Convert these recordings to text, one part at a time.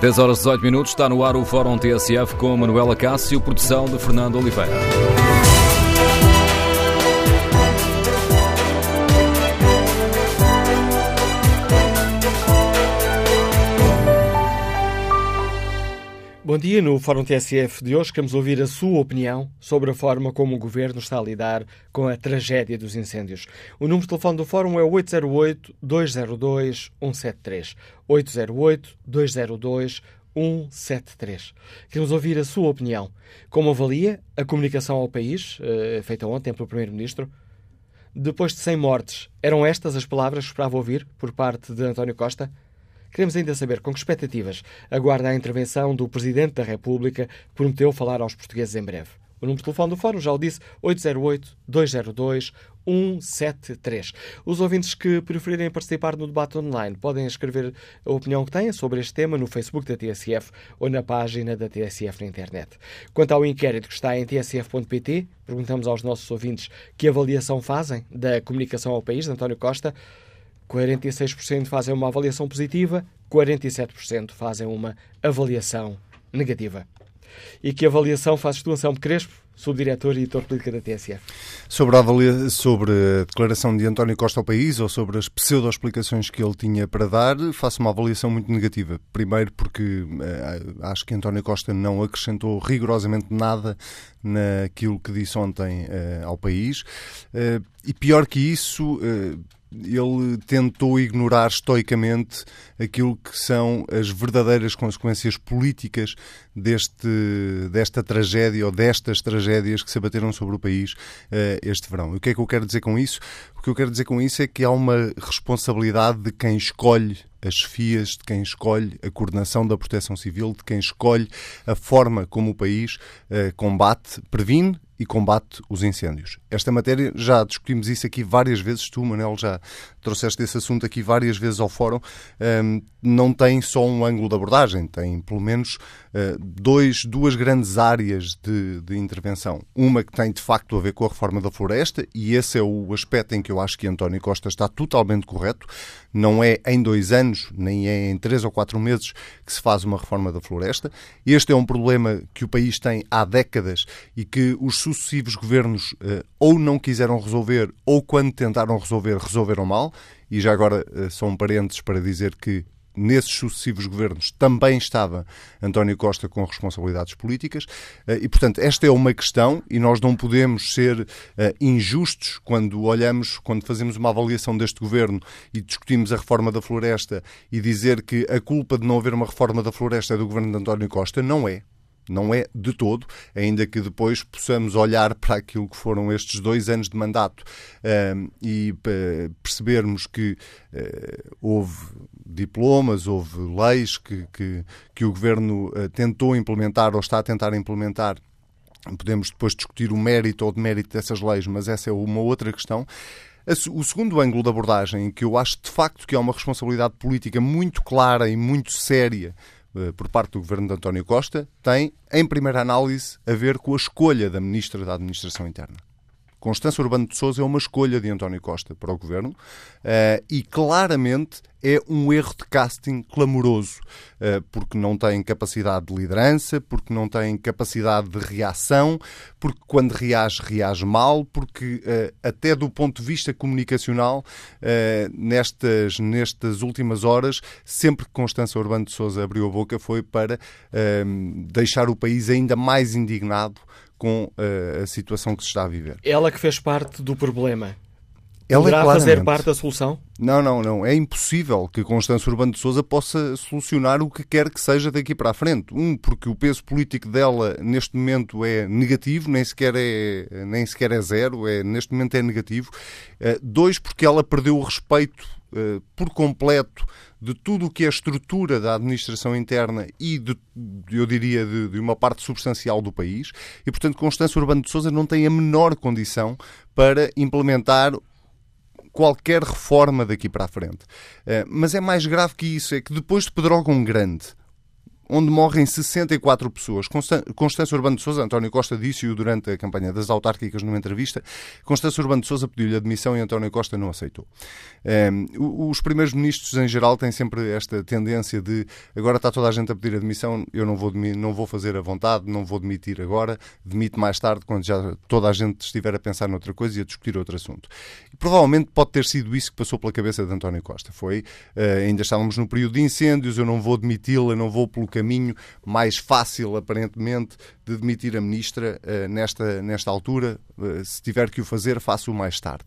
10 horas 18 minutos, está no ar o Fórum TSF com Manuela Cássio, produção de Fernando Oliveira. Bom dia. No Fórum TSF de hoje queremos ouvir a sua opinião sobre a forma como o Governo está a lidar com a tragédia dos incêndios. O número de telefone do Fórum é 808-202-173. 808-202-173. Queremos ouvir a sua opinião. Como avalia a comunicação ao país, eh, feita ontem pelo Primeiro-Ministro? Depois de 100 mortes, eram estas as palavras que esperava ouvir por parte de António Costa? Queremos ainda saber com que expectativas aguarda a intervenção do Presidente da República que prometeu falar aos portugueses em breve. O número de telefone do Fórum, já o disse, 808-202-173. Os ouvintes que preferirem participar no debate online podem escrever a opinião que têm sobre este tema no Facebook da TSF ou na página da TSF na internet. Quanto ao inquérito que está em tsf.pt, perguntamos aos nossos ouvintes que avaliação fazem da comunicação ao país de António Costa. 46% fazem uma avaliação positiva, 47% fazem uma avaliação negativa. E que avaliação fazes tu, Anselmo Crespo, subdiretor e editor político da TSF? Sobre a, avalia... sobre a declaração de António Costa ao país ou sobre as pseudo-explicações que ele tinha para dar, faço uma avaliação muito negativa. Primeiro porque uh, acho que António Costa não acrescentou rigorosamente nada naquilo que disse ontem uh, ao país. Uh, e pior que isso ele tentou ignorar estoicamente aquilo que são as verdadeiras consequências políticas deste, desta tragédia ou destas tragédias que se abateram sobre o país uh, este verão. E o que é que eu quero dizer com isso? O que eu quero dizer com isso é que há uma responsabilidade de quem escolhe as chefias, de quem escolhe a coordenação da proteção civil, de quem escolhe a forma como o país uh, combate, previne e combate os incêndios. Esta matéria, já discutimos isso aqui várias vezes, tu, Manel, já trouxeste esse assunto aqui várias vezes ao fórum, um, não tem só um ângulo de abordagem, tem pelo menos dois, duas grandes áreas de, de, intervenção. Uma que tem de facto a ver com a reforma da floresta, e esse é o aspecto em que eu acho que António Costa está totalmente correto. Não é em dois anos, nem é em três ou quatro meses que se faz uma reforma da floresta. Este é um problema que o país tem há décadas e que os sucessivos governos uh, ou não quiseram resolver, ou quando tentaram resolver, resolveram mal. E já agora uh, são parentes para dizer que nesses sucessivos governos também estava António Costa com responsabilidades políticas eh, e, portanto, esta é uma questão e nós não podemos ser injustos quando olhamos, quando fazemos uma avaliação deste governo e discutimos a reforma da floresta e dizer que a culpa de não haver uma reforma da floresta é do governo de António Costa. Não é. Não é de todo, ainda que depois possamos olhar para aquilo que foram estes dois anos de mandato um, e percebermos que uh, houve diplomas, houve leis que, que, que o governo uh, tentou implementar ou está a tentar implementar Podemos depois discutir o mérito ou demérito dessas leis, mas essa é uma outra questão. O segundo ângulo de abordagem, que eu acho de facto que é uma responsabilidade política muito clara e muito séria eh, por parte do governo de António Costa tem, em primeira análise, a ver com a escolha da Ministra da Administração Interna. Constância Urbano de Sousa é uma escolha de António Costa para o governo uh, e claramente é um erro de casting clamoroso, uh, porque não tem capacidade de liderança, porque não tem capacidade de reação, porque quando reage, reage mal, porque uh, até do ponto de vista comunicacional, nestas, nestas últimas horas, sempre que Constância Urbano de Sousa abriu a boca foi para deixar o país ainda mais indignado com uh, a situação que se está a viver. Ela que fez parte do problema. Ela Poderá é fazer parte da solução? Não, não, não. É impossível que Constância Urbano de Souza possa solucionar o que quer que seja daqui para a frente. Um, porque o peso político dela neste momento é negativo, nem sequer é, nem sequer é zero, é, neste momento é negativo. Uh, dois, porque ela perdeu o respeito uh, por completo de tudo o que é a estrutura da administração interna e, de, eu diria, de, de, uma parte substancial do país. E, portanto, Constância Urbano de Souza não tem a menor condição para implementar qualquer reforma daqui para a frente. Eh, mas é mais grave que isso, é que depois de Pedrógão Grande, onde morrem 64 pessoas. Constância Urbano de Sousa, António Costa disse-o durante a campanha das autárquicas numa entrevista, Constância Urbano de Sousa pediu-lhe admissão e António Costa não aceitou. Um, os primeiros ministros, em geral, têm sempre esta tendência de agora está toda a gente a pedir admissão, eu não vou, não vou fazer a vontade, não vou demitir agora, demite mais tarde, quando já toda a gente estiver a pensar noutra coisa e a discutir outro assunto. E, provavelmente pode ter sido isso que passou pela cabeça de António Costa. Foi, uh, ainda estávamos no período de incêndios, eu não vou demiti-la, não vou pelo caminho mais fácil, aparentemente, de demitir a ministra uh, nesta, nesta altura. Uh, se tiver que o fazer, faço-o mais tarde.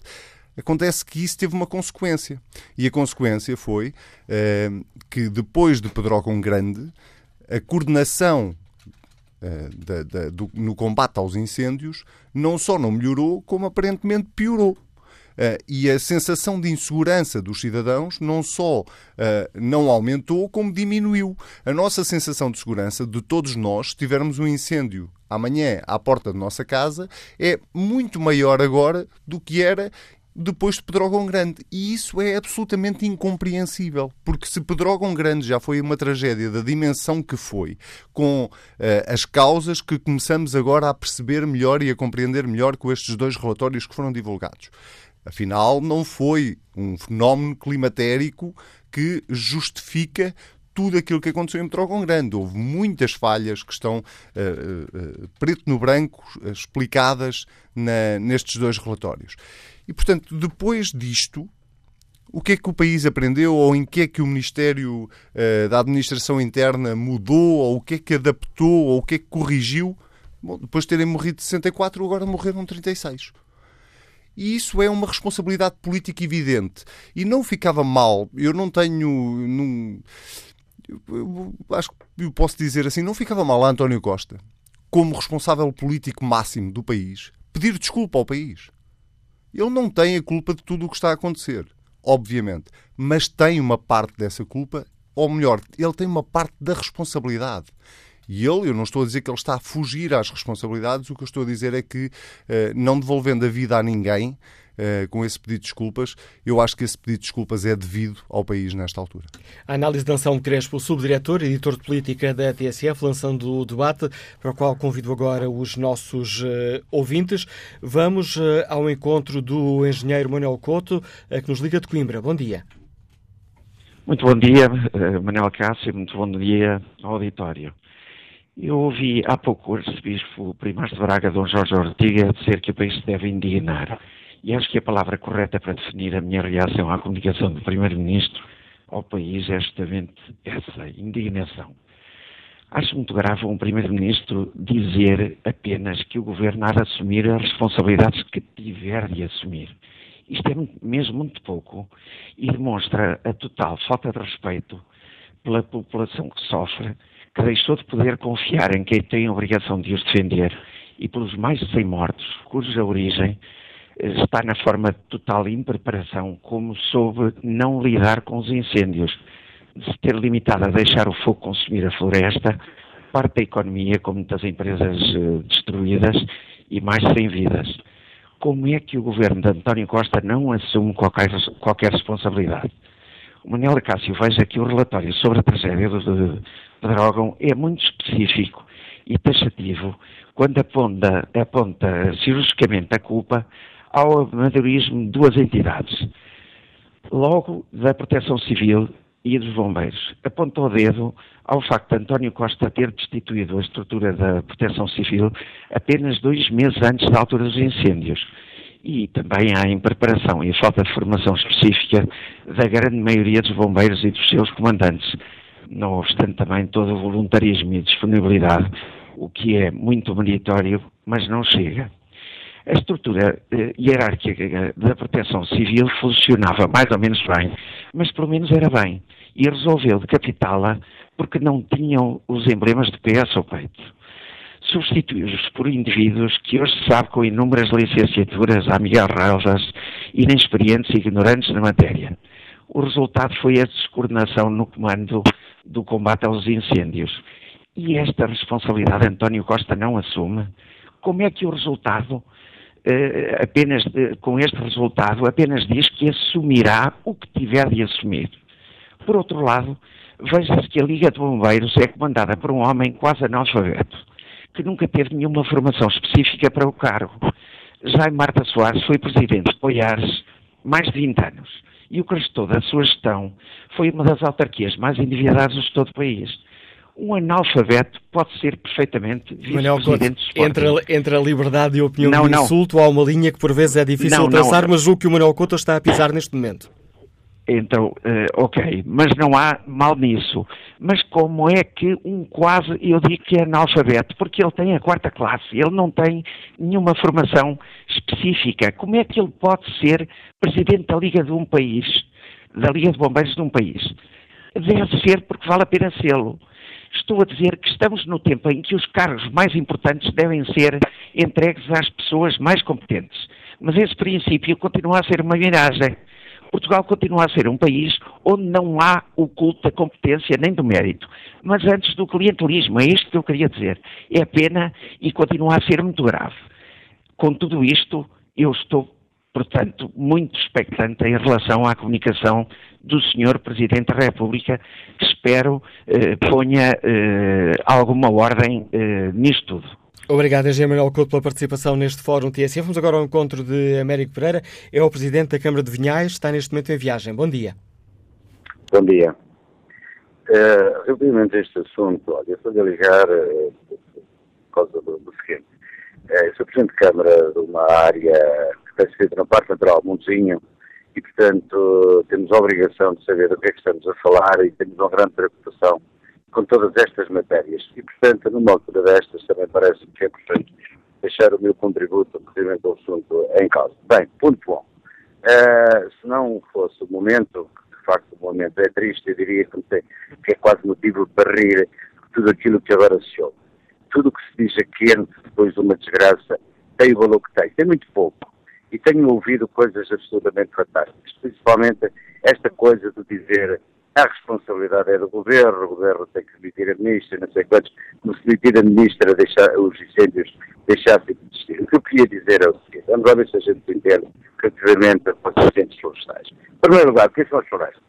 Acontece que isso teve uma consequência. E a consequência foi que depois de Pedrógão Grande, a coordenação da, da, do, no combate aos incêndios não só não melhorou, como aparentemente piorou. Uh, e a sensação de insegurança dos cidadãos não só uh, não aumentou, como diminuiu. A nossa sensação de segurança de todos nós, se tivermos um incêndio amanhã à porta da nossa casa, é muito maior agora do que era depois de Pedrógão Grande. E isso é absolutamente incompreensível, porque se Pedrógão Grande já foi uma tragédia da dimensão que foi, com uh, as causas que começamos agora a perceber melhor e a compreender melhor com estes dois relatórios que foram divulgados. Afinal, não foi um fenómeno climatérico que justifica tudo aquilo que aconteceu em Pedrógão Grande. Houve muitas falhas que estão uh, uh, preto no branco explicadas na, nestes dois relatórios. E, portanto, depois disto, o que é que o país aprendeu ou em que é que o Ministério uh, da Administração Interna mudou ou o que é que adaptou ou o que é que corrigiu? Bom, depois de terem morrido 64, agora morreram 36. E isso é uma responsabilidade política evidente. E não ficava mal, eu não tenho. Não, eu acho que eu posso dizer assim, não ficava mal a António Costa, como responsável político máximo do país, pedir desculpa ao país. Ele não tem a culpa de tudo o que está a acontecer, obviamente, mas tem uma parte dessa culpa, ou melhor, ele tem uma parte da responsabilidade. E ele, eu não estou a dizer que ele está a fugir às responsabilidades, o que eu estou a dizer é que, eh, não devolvendo a vida a ninguém, Uh, com esse pedido de desculpas. Eu acho que esse pedido de desculpas é devido ao país nesta altura. A análise de Anselmo Crespo, subdiretor e editor de política da TSF, lançando o debate para o qual convido agora os nossos uh, ouvintes. Vamos uh, ao encontro do engenheiro Manuel Couto, que nos liga de Coimbra. Bom dia. Muito bom dia, Manuel Cássio, muito bom dia ao auditório. Eu ouvi há pouco o arcebispo primário de Braga, Dom Jorge Ortiga, dizer que o país se deve indignar. E acho que a palavra correta para definir a minha reação à comunicação do primeiro-ministro ao país é justamente essa, indignação. Acho muito grave um primeiro-ministro dizer apenas que o governo há de assumir as responsabilidades que tiver de assumir. Isto é mesmo muito pouco e demonstra a total falta de respeito pela população que sofre que deixou de poder confiar em quem tem a obrigação de os defender e pelos mais de 100 mortos, cuja origem eh, está na forma de total impreparação, como soube não lidar com os incêndios, de se ter limitado a deixar o fogo consumir a floresta, parte da economia, com muitas empresas uh, destruídas e mais sem vidas. Como é que o governo de António Costa não assume qualquer, qualquer responsabilidade? O Manuel Acácio veja aqui o relatório sobre a tragédia de Pedrógão é muito específico e taxativo quando aponta, aponta cirurgicamente a culpa ao amadorismo de duas entidades. Logo, da Proteção Civil e dos Bombeiros. Aponta o dedo ao facto de António Costa ter destituído a estrutura da Proteção Civil apenas dois meses antes da altura dos incêndios e também há impreparação e falta de formação específica da grande maioria dos bombeiros e dos seus comandantes, não obstante também todo o voluntarismo e disponibilidade, o que é muito meritório, mas não chega. A estrutura eh, hierárquica da proteção civil funcionava mais ou menos bem, mas pelo menos era bem, e resolveu decapitá-la porque não tinham os emblemas de PS ao peito substituídos por indivíduos que hoje se sabe com inúmeras licenciaturas a Miguel inexperientes e ignorantes na matéria. O resultado foi a descoordenação no comando do combate aos incêndios. E esta responsabilidade António Costa não assume. Como é que o resultado, eh, apenas eh, com este resultado, apenas diz que assumirá o que tiver de assumir? Por outro lado, veja-se que a Liga de Bombeiros é comandada por um homem quase analfabeto, que nunca teve nenhuma formação específica para o cargo. Jaime Marta Soares foi presidente de Poiares mais de 20 anos e o que restou da sua gestão foi uma das autarquias mais endividadas de todo o país. Um analfabeto pode ser perfeitamente vice-presidente entre, entre a liberdade e a opinião não, de insulto, não. há uma linha que por vezes é difícil não, traçar, mas o que o Manuel Couto está a pisar neste momento. Então, uh, ok, mas não há mal nisso. Mas como é que um quase, eu digo que é analfabeto, porque ele tem a quarta classe, ele não tem nenhuma formação específica. Como é que ele pode ser presidente da Liga de um país, da Liga de Bombeiros de um país? Deve ser porque vale a pena sê-lo. Estou a dizer que estamos no tempo em que os cargos mais importantes devem ser entregues às pessoas mais competentes. Mas esse princípio continua a ser uma miragem Portugal continua a ser um país onde não há o culto da competência nem do mérito. Mas antes do clientelismo, é isto que eu queria dizer. É pena e continua a ser muito grave. Com tudo isto, eu estou, portanto, muito expectante em relação à comunicação do Sr. Presidente da República, que espero eh, ponha eh, alguma ordem eh, nisto tudo. Obrigado, Engenheiro Manuel Couto, pela participação neste Fórum TSF. Vamos agora ao encontro de Américo Pereira. É o Presidente da Câmara de Vinhais, está neste momento em viagem. Bom dia. Bom dia. Uh, a este assunto, olha, estou a ligar uh, por causa do, do seguinte. Uh, sou Presidente de Câmara de uma área que está situada na parte natural, Montezinho, e, portanto, temos a obrigação de saber do que é que estamos a falar e temos uma grande preocupação com todas estas matérias. E, portanto, numa altura destas, também parece que é importante deixar o meu contributo relativamente ao assunto em causa. Bem, ponto bom. Uh, se não fosse o momento, de facto o momento é triste, eu diria que, é quase motivo para rir tudo aquilo que agora se ouve. Tudo o que se diz aqui depois de uma desgraça tem o valor que tem. Tem muito pouco. E tenho ouvido coisas absolutamente fantásticas. Principalmente esta coisa de dizer a responsabilidade é do governo, o governo tem que demitir a ministra, não sei quantos, como se demitir a ministra deixar, os incêndios deixassem de existir. O que eu queria dizer é o seguinte, vamos lá ver se a gente entende relativamente aos incêndios florestais. Em primeiro lugar, o que são as florestas?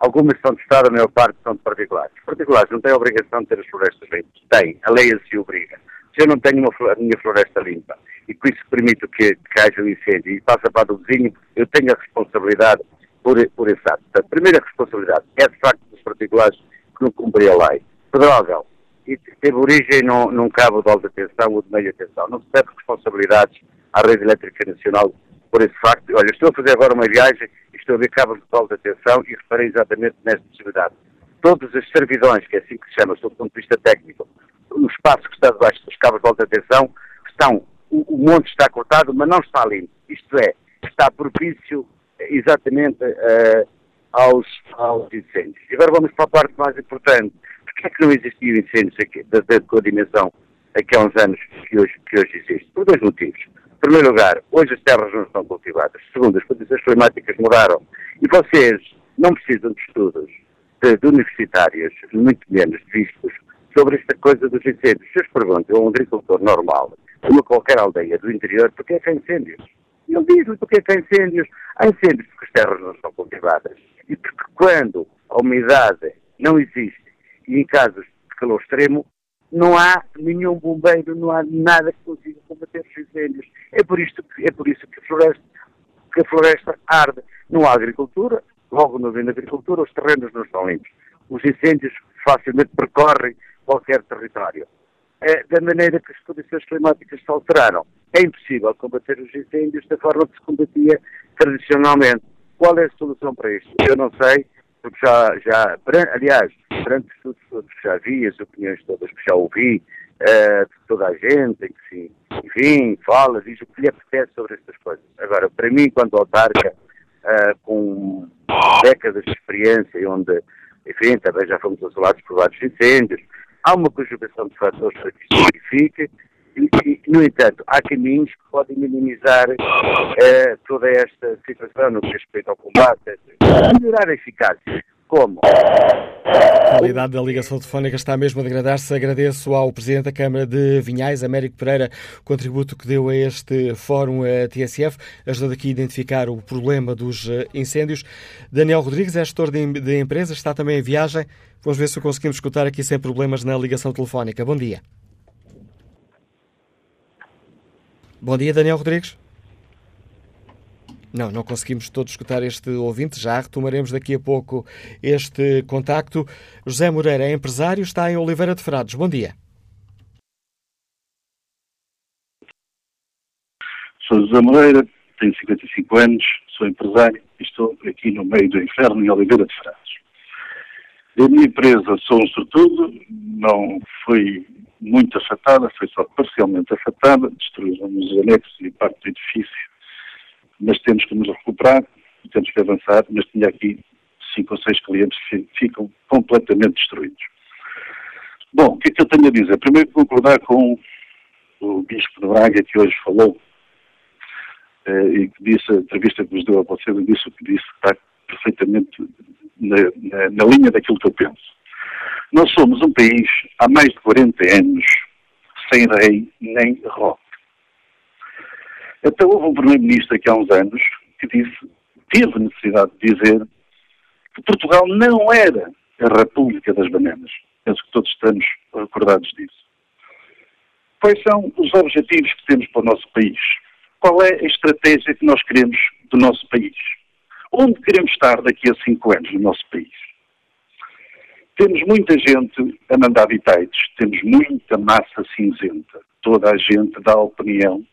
Algumas são de Estado, a maior parte são de particulares. Os particulares não têm a obrigação de ter as florestas limpas. Têm, a lei assim obriga. Se eu não tenho uma, a minha floresta limpa e com isso permito que, que haja um incêndio e passa para o vizinho, eu tenho a responsabilidade por, por esse ato. Portanto, a primeira responsabilidade é, de facto, dos particulares que não cumprem a lei. Pedrógão, e teve origem num, num cabo de alta tensão ou de meia tensão. Não se deve responsabilidades à rede elétrica nacional por esse facto. Olha, estou a fazer agora uma viagem e estou a ver cabos de alta tensão e reparei exatamente nesta possibilidade. Todos os servidões, que é assim que se chama, sob o ponto de vista técnico, o espaço que está debaixo dos cabos de alta tensão, estão, o, o monte está cortado, mas não está limpo. Isto é, está propício exatamente uh, aos, aos incêndios. E agora vamos para a parte mais importante. Porquê é que não existiam incêndios aqui, da, da, dimensão aqui há uns anos que hoje, que hoje existe? Por dois motivos. Em primeiro lugar, hoje as terras não estão cultivadas. Segundo, as condições climáticas mudaram. E vocês não precisam de estudos de, de universitários, muito menos de vistos, sobre esta coisa dos incêndios. Se eu pergunto a um agricultor normal, uma qualquer aldeia do interior, porquê é que há incêndios? E ele diz-me porque é que há incêndios. Há incêndios porque as terras não são cultivadas. E porque quando a umidade não existe e em casos de calor extremo, não há nenhum bombeiro, não há nada que consiga combater os incêndios. É por, isto, é por isso que a, floresta, que a floresta arde. Não há agricultura, logo não vem agricultura, os terrenos não estão limpos. Os incêndios facilmente percorrem qualquer território. É, da maneira que as condições climáticas se alteraram, é impossível combater os incêndios da forma que se combatia tradicionalmente. Qual é a solução para isto? Eu não sei, porque já, já aliás, perante tudo que já vi, as opiniões todas que já ouvi, uh, de toda a gente, que se, enfim, fala, diz o que lhe apetece sobre estas coisas. Agora, para mim, quanto autarca, uh, com décadas de experiência, onde, enfim, também já fomos assolados por vários incêndios, há uma conjugação de fatores para que isto verifique, no entanto, há caminhos que podem minimizar eh, toda esta situação no que respeita ao combate, melhorar a eficácia. como? A qualidade da ligação telefónica está mesmo a degradar-se. Agradeço ao Presidente da Câmara de Vinhais, Américo Pereira, o contributo que deu a este fórum a TSF, ajudando aqui a identificar o problema dos eh, incêndios. Daniel Rodrigues é gestor de empresas, está também em viagem. Vamos ver se conseguimos escutar aqui sem problemas na ligação telefónica. Bom dia. Bom dia, Daniel Rodrigues. Não, não conseguimos todos escutar este ouvinte. Já retomaremos daqui a pouco este contacto. José Moreira é empresário, está em Oliveira de Frades. Bom dia. Sou José Moreira, tenho 55 anos, sou empresário e estou aqui no meio do inferno, em Oliveira de Frades. A minha empresa sou um sortudo, não foi muito afetada, foi só parcialmente afetada, destruíram os anexos e parte do edifício mas temos que nos recuperar, temos que avançar, mas tinha aqui cinco ou seis clientes que ficam completamente destruídos. Bom, o que é que eu tenho a dizer? Primeiro, concordar com o Bispo de Braga, que hoje falou, eh, e que disse, a entrevista que vos deu a vocês, disse o que disse, está perfeitamente na, na, na linha daquilo que eu penso. Nós somos um país, há mais de 40 anos, sem rei nem rock. Até houve um primeiro-ministro aqui há uns anos que disse, teve necessidade de dizer que Portugal não era a República das Bananas. Penso que todos estamos recordados disso. Quais são os objetivos que temos para o nosso país? Qual é a estratégia que nós queremos do nosso país? Onde queremos estar daqui a cinco anos no nosso país? Temos muita gente a mandar bitites, temos muita massa cinzenta. Toda a gente dá opinião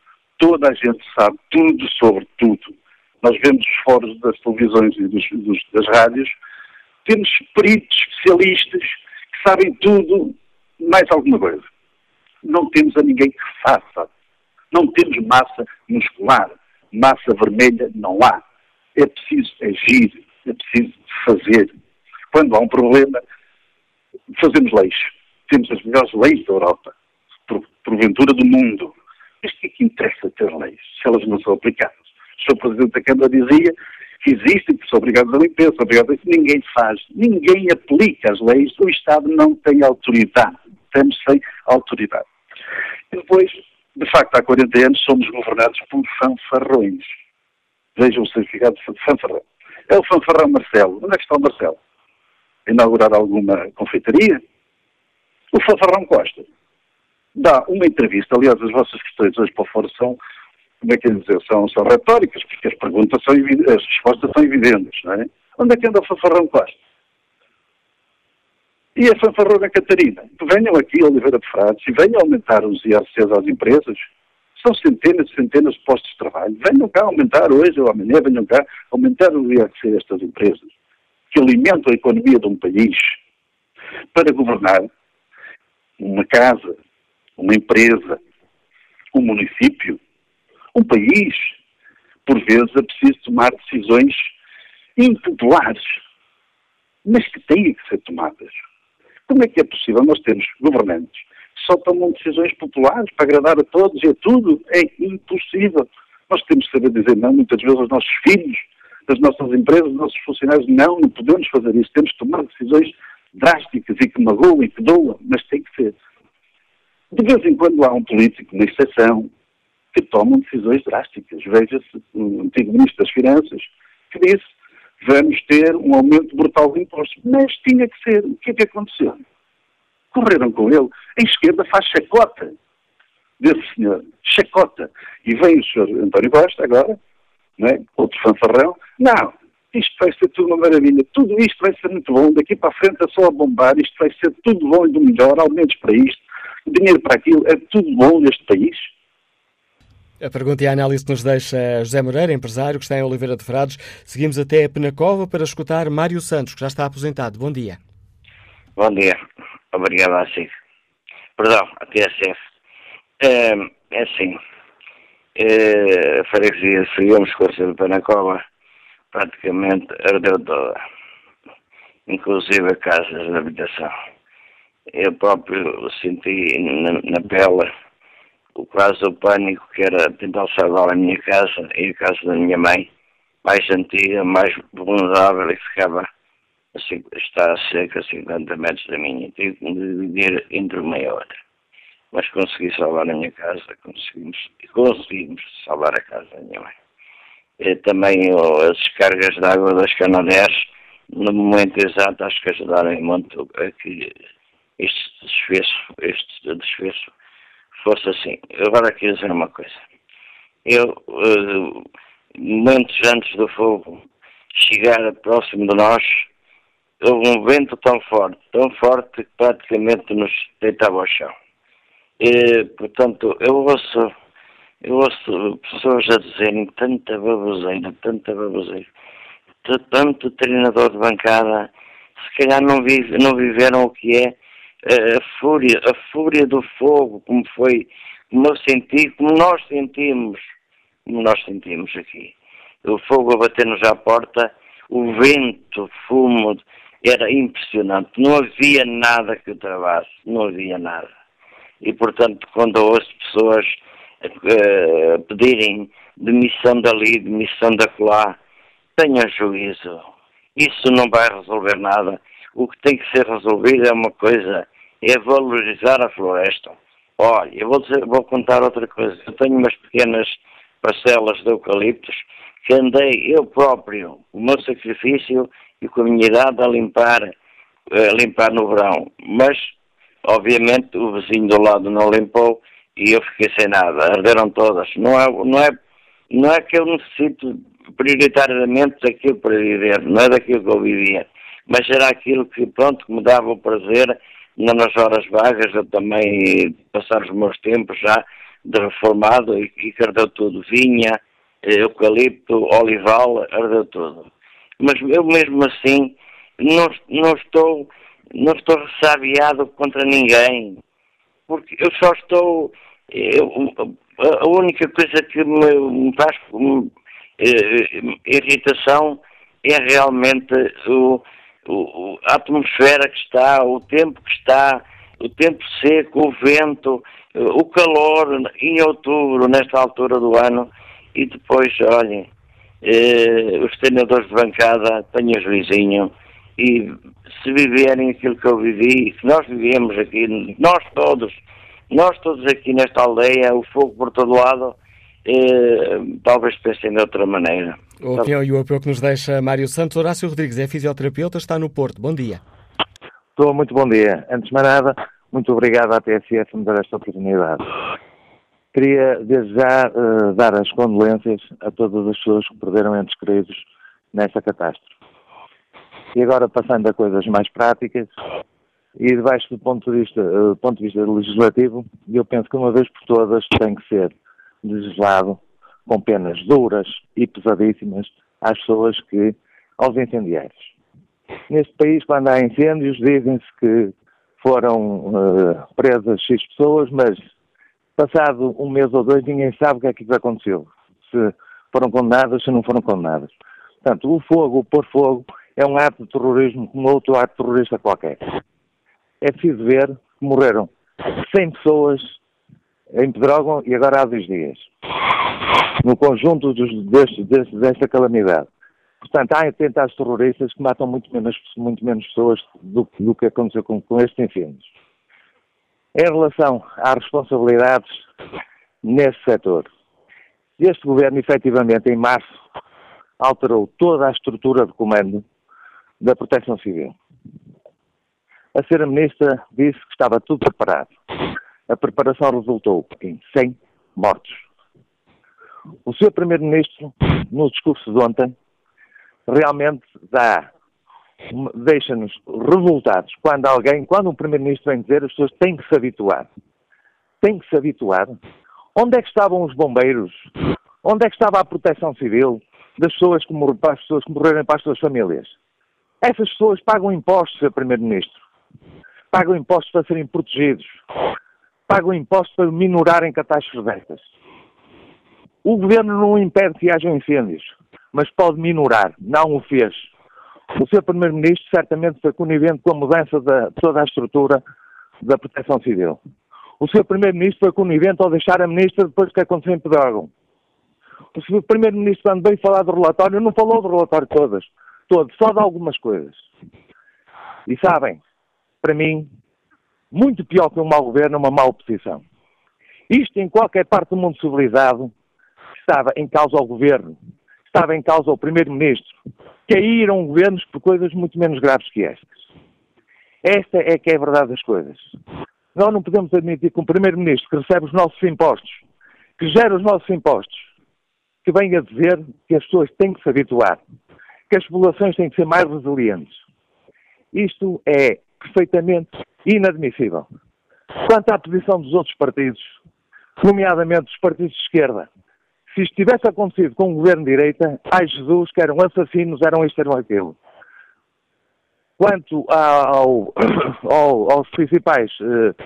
toda a gente sabe tudo sobre tudo. Nós vemos os fóruns das televisões e dos, dos, das rádios, temos peritos, especialistas, que sabem tudo, mais alguma coisa. Não temos a ninguém que faça. Não temos massa muscular. Massa vermelha não há. É preciso agir, é preciso fazer. Quando há um problema, fazemos leis. Temos as melhores leis da Europa, por, porventura do mundo. Mas o que é que interessa ter leis se elas não são aplicadas? O Sr. Presidente da Câmara dizia que existem, que são obrigados a limpeza, são obrigados a isso. Ninguém faz, ninguém aplica as leis, o Estado não tem autoridade. Estamos sem autoridade. E depois, de facto, há 40 anos somos governados por fanfarrões. Vejam o significado de fanfarrão. É o fanfarrão Marcelo. Onde é que está o Marcelo? Inaugurar alguma confeitaria? O fanfarrão Costa dá uma entrevista. Aliás, as vossas questões hoje para o foro são, como é que dizer, são, são retóricas, porque as perguntas são as respostas são evidentes, não é? Onde é que anda o fanfarrão Costa? E a fanfarrona Catarina? Venham aqui Oliveira de Frades e venham aumentar os IRCs às empresas. São centenas e centenas de postos de trabalho. Venham cá aumentar hoje ou amanhã, venham cá aumentar o IRC a estas empresas que alimentam a economia de um país para governar uma casa, uma empresa, um município, um país, por vezes é preciso tomar decisões impopulares, mas que têm que ser tomadas. Como é que é possível nós termos governantes só tomam decisões populares para agradar a todos e a tudo? É impossível. Nós temos que saber dizer não, muitas vezes, aos nossos filhos, das nossas empresas, dos nossos funcionários. Não, não podemos fazer isso. Temos que tomar decisões drásticas e que magoam e que doam, mas tem que ser. De vez em quando há um político na exceção que toma decisões drásticas. Veja-se o antigo Ministro das Finanças que disse vamos ter um aumento brutal de impostos. Mas tinha que ser. O que é que aconteceu? Correram com ele. A esquerda faz chacota desse senhor. Chacota. E vem o senhor António Costa agora, não é? outro fanfarrão. Não, isto vai ser tudo uma maravilha. Tudo isto vai ser muito bom. Daqui para a frente é só a bombar. Isto vai ser tudo bom e do melhor. Aumentos para isto dinheiro para aquilo, é tudo bom neste país? A pergunta e a análise que nos deixa José Moreira, empresário que está em Oliveira de Frades. Seguimos até a Penacova para escutar Mário Santos, que já está aposentado. Bom dia. Bom dia. Obrigado a si. Perdão, a TSF. É, é assim. É, a freguesia com a de Penacova praticamente ardeu toda. Inclusive a casas de habitação eu próprio senti na, na pele o quase o pânico que era tentar salvar a minha casa e a casa da minha mãe, mais antiga, mais vulnerável e ficava está a cerca de 50 metros da minha, tive que me dividir entre uma e outra. Mas consegui salvar a minha casa, conseguimos, conseguimos salvar a casa da minha mãe. E também oh, as descargas de água das canadeiras, no momento exato, acho que ajudaram muito a que este desfecho, este desfecho fosse assim. Agora quero dizer uma coisa. Eu, uh, momentos antes do fogo chegar próximo de nós, houve um vento tão forte, tão forte que praticamente nos deitava ao chão. E, portanto, eu ouço, eu ouço pessoas a dizerem tanta baboseira, tanta baboseira, tanto treinador de bancada, se calhar não, vive, não viveram o que é eh, a fúria, a fúria do fogo, como foi, como eu senti, como nós sentimos, como nós sentimos aqui. O fogo a bater-nos à porta, o vento, o fumo, era impressionante. Não havia nada que o travasse, não havia nada. E, portanto, quando ouço pessoas uh, pedirem demissão dali, demissão daquela, tenha juízo. Isso não vai resolver nada. O que tem que ser resolvido é uma coisa, é valorizar a floresta. Olha, eu vou, dizer, vou contar outra coisa. Eu tenho umas pequenas parcelas de eucaliptos que andei eu próprio, o meu sacrifício e com a minha idade a limpar, a limpar no verão. Mas, obviamente, o vizinho do lado não limpou e eu fiquei sem nada. Arderam todas. Não é, não é, não é que eu necessito prioritariamente daquilo para viver, não é daquilo que eu vivia. Mas era aquilo que, pronto, que me dava o prazer nas horas vagas, eu também passar os meus tempos já de reformado e, e que ardeu tudo. Vinha, eucalipto, olival, ardeu tudo mas eu mesmo assim não, não estou não estou ressabiado contra ninguém, porque eu só estou eu, a única coisa que me, faz eh, irritação é realmente o, o, a atmosfera que está, o tempo que está, o tempo seco, o vento, o calor em outubro, nesta altura do ano, e depois, olhem, eh, os treinadores de bancada tenham juizinho e se viverem aquilo que eu vivi, que nós vivemos aqui, nós todos, nós todos aqui nesta aldeia, o fogo por todo lado, eh, talvez pensem de outra maneira. O opinião e o apoio que nos deixa Mário Santos. Horácio Rodrigues é fisioterapeuta, está no Porto. Bom dia. Estou, muito bom dia. Antes de mais nada, muito obrigado à TSF por me dar esta oportunidade. Queria, desde já, uh, dar as condolências a todas as pessoas que perderam entes queridos nesta catástrofe. E agora, passando a coisas mais práticas, e debaixo do ponto de vista, uh, ponto de vista legislativo, eu penso que uma vez por todas tem que ser legislado com penas duras e pesadíssimas às pessoas que, aos incendiários. Neste país, quando há incêndios, dizem-se que foram uh, presas X pessoas, mas passado um mês ou dois, ninguém sabe o que é que aconteceu. Se foram condenadas, se não foram condenadas. Portanto, o fogo, o pôr fogo, é um ato de terrorismo como outro ato terrorista qualquer. É preciso ver que morreram 100 pessoas em Pedrógão e agora há dois dias. No conjunto dos, deste, deste, desta calamidade. Portanto, há atentados terroristas que matam muito menos, muito menos pessoas do, do que aconteceu com, com estes incêndios. Em relação às responsabilidades nesse setor, este governo, efetivamente, em março, alterou toda a estrutura de comando da Proteção Civil. A senhora Ministra disse que estava tudo preparado. A preparação resultou em 100 mortos. O Sr. Primeiro-Ministro, no discurso de ontem, realmente dá deixa-nos revoltados quando alguém, quando um Primeiro-Ministro vem dizer as pessoas têm que se habituar. Têm que se habituar. Onde é que estavam os bombeiros? Onde é que estava a proteção civil das pessoas que, mor para as pessoas que morreram para as suas famílias? Essas pessoas pagam impostos, Sr. Primeiro-Ministro. Pagam impostos para serem protegidos. Pagam impostos para minorarem catástrofes destas. O Governo não impede que hajam incêndios, mas pode minorar. Não o fez. O Sr. Primeiro-Ministro certamente foi conivente com a mudança de toda a estrutura da proteção civil. O Sr. Primeiro-Ministro foi conivente ao deixar a Ministra depois do que aconteceu em Pedrógão. O Sr. Primeiro-Ministro, quando veio falar do relatório, não falou do relatório todas, todo, só de algumas coisas. E sabem, para mim, muito pior que um mau governo é uma má oposição. Isto em qualquer parte do mundo civilizado estava em causa o governo, estava em causa o primeiro-ministro. Caíram governos por coisas muito menos graves que estas. Esta é que é a verdade das coisas. Nós não podemos admitir que um primeiro-ministro que recebe os nossos impostos, que gera os nossos impostos, que venha dizer que as pessoas têm que se habituar, que as populações têm que ser mais resilientes. Isto é perfeitamente inadmissível. Quanto à posição dos outros partidos, nomeadamente dos partidos de esquerda, se isto tivesse acontecido com o governo de direita, ai Jesus, que eram assassinos, eram isto, eram aquilo. Quanto ao, ao, aos principais eh,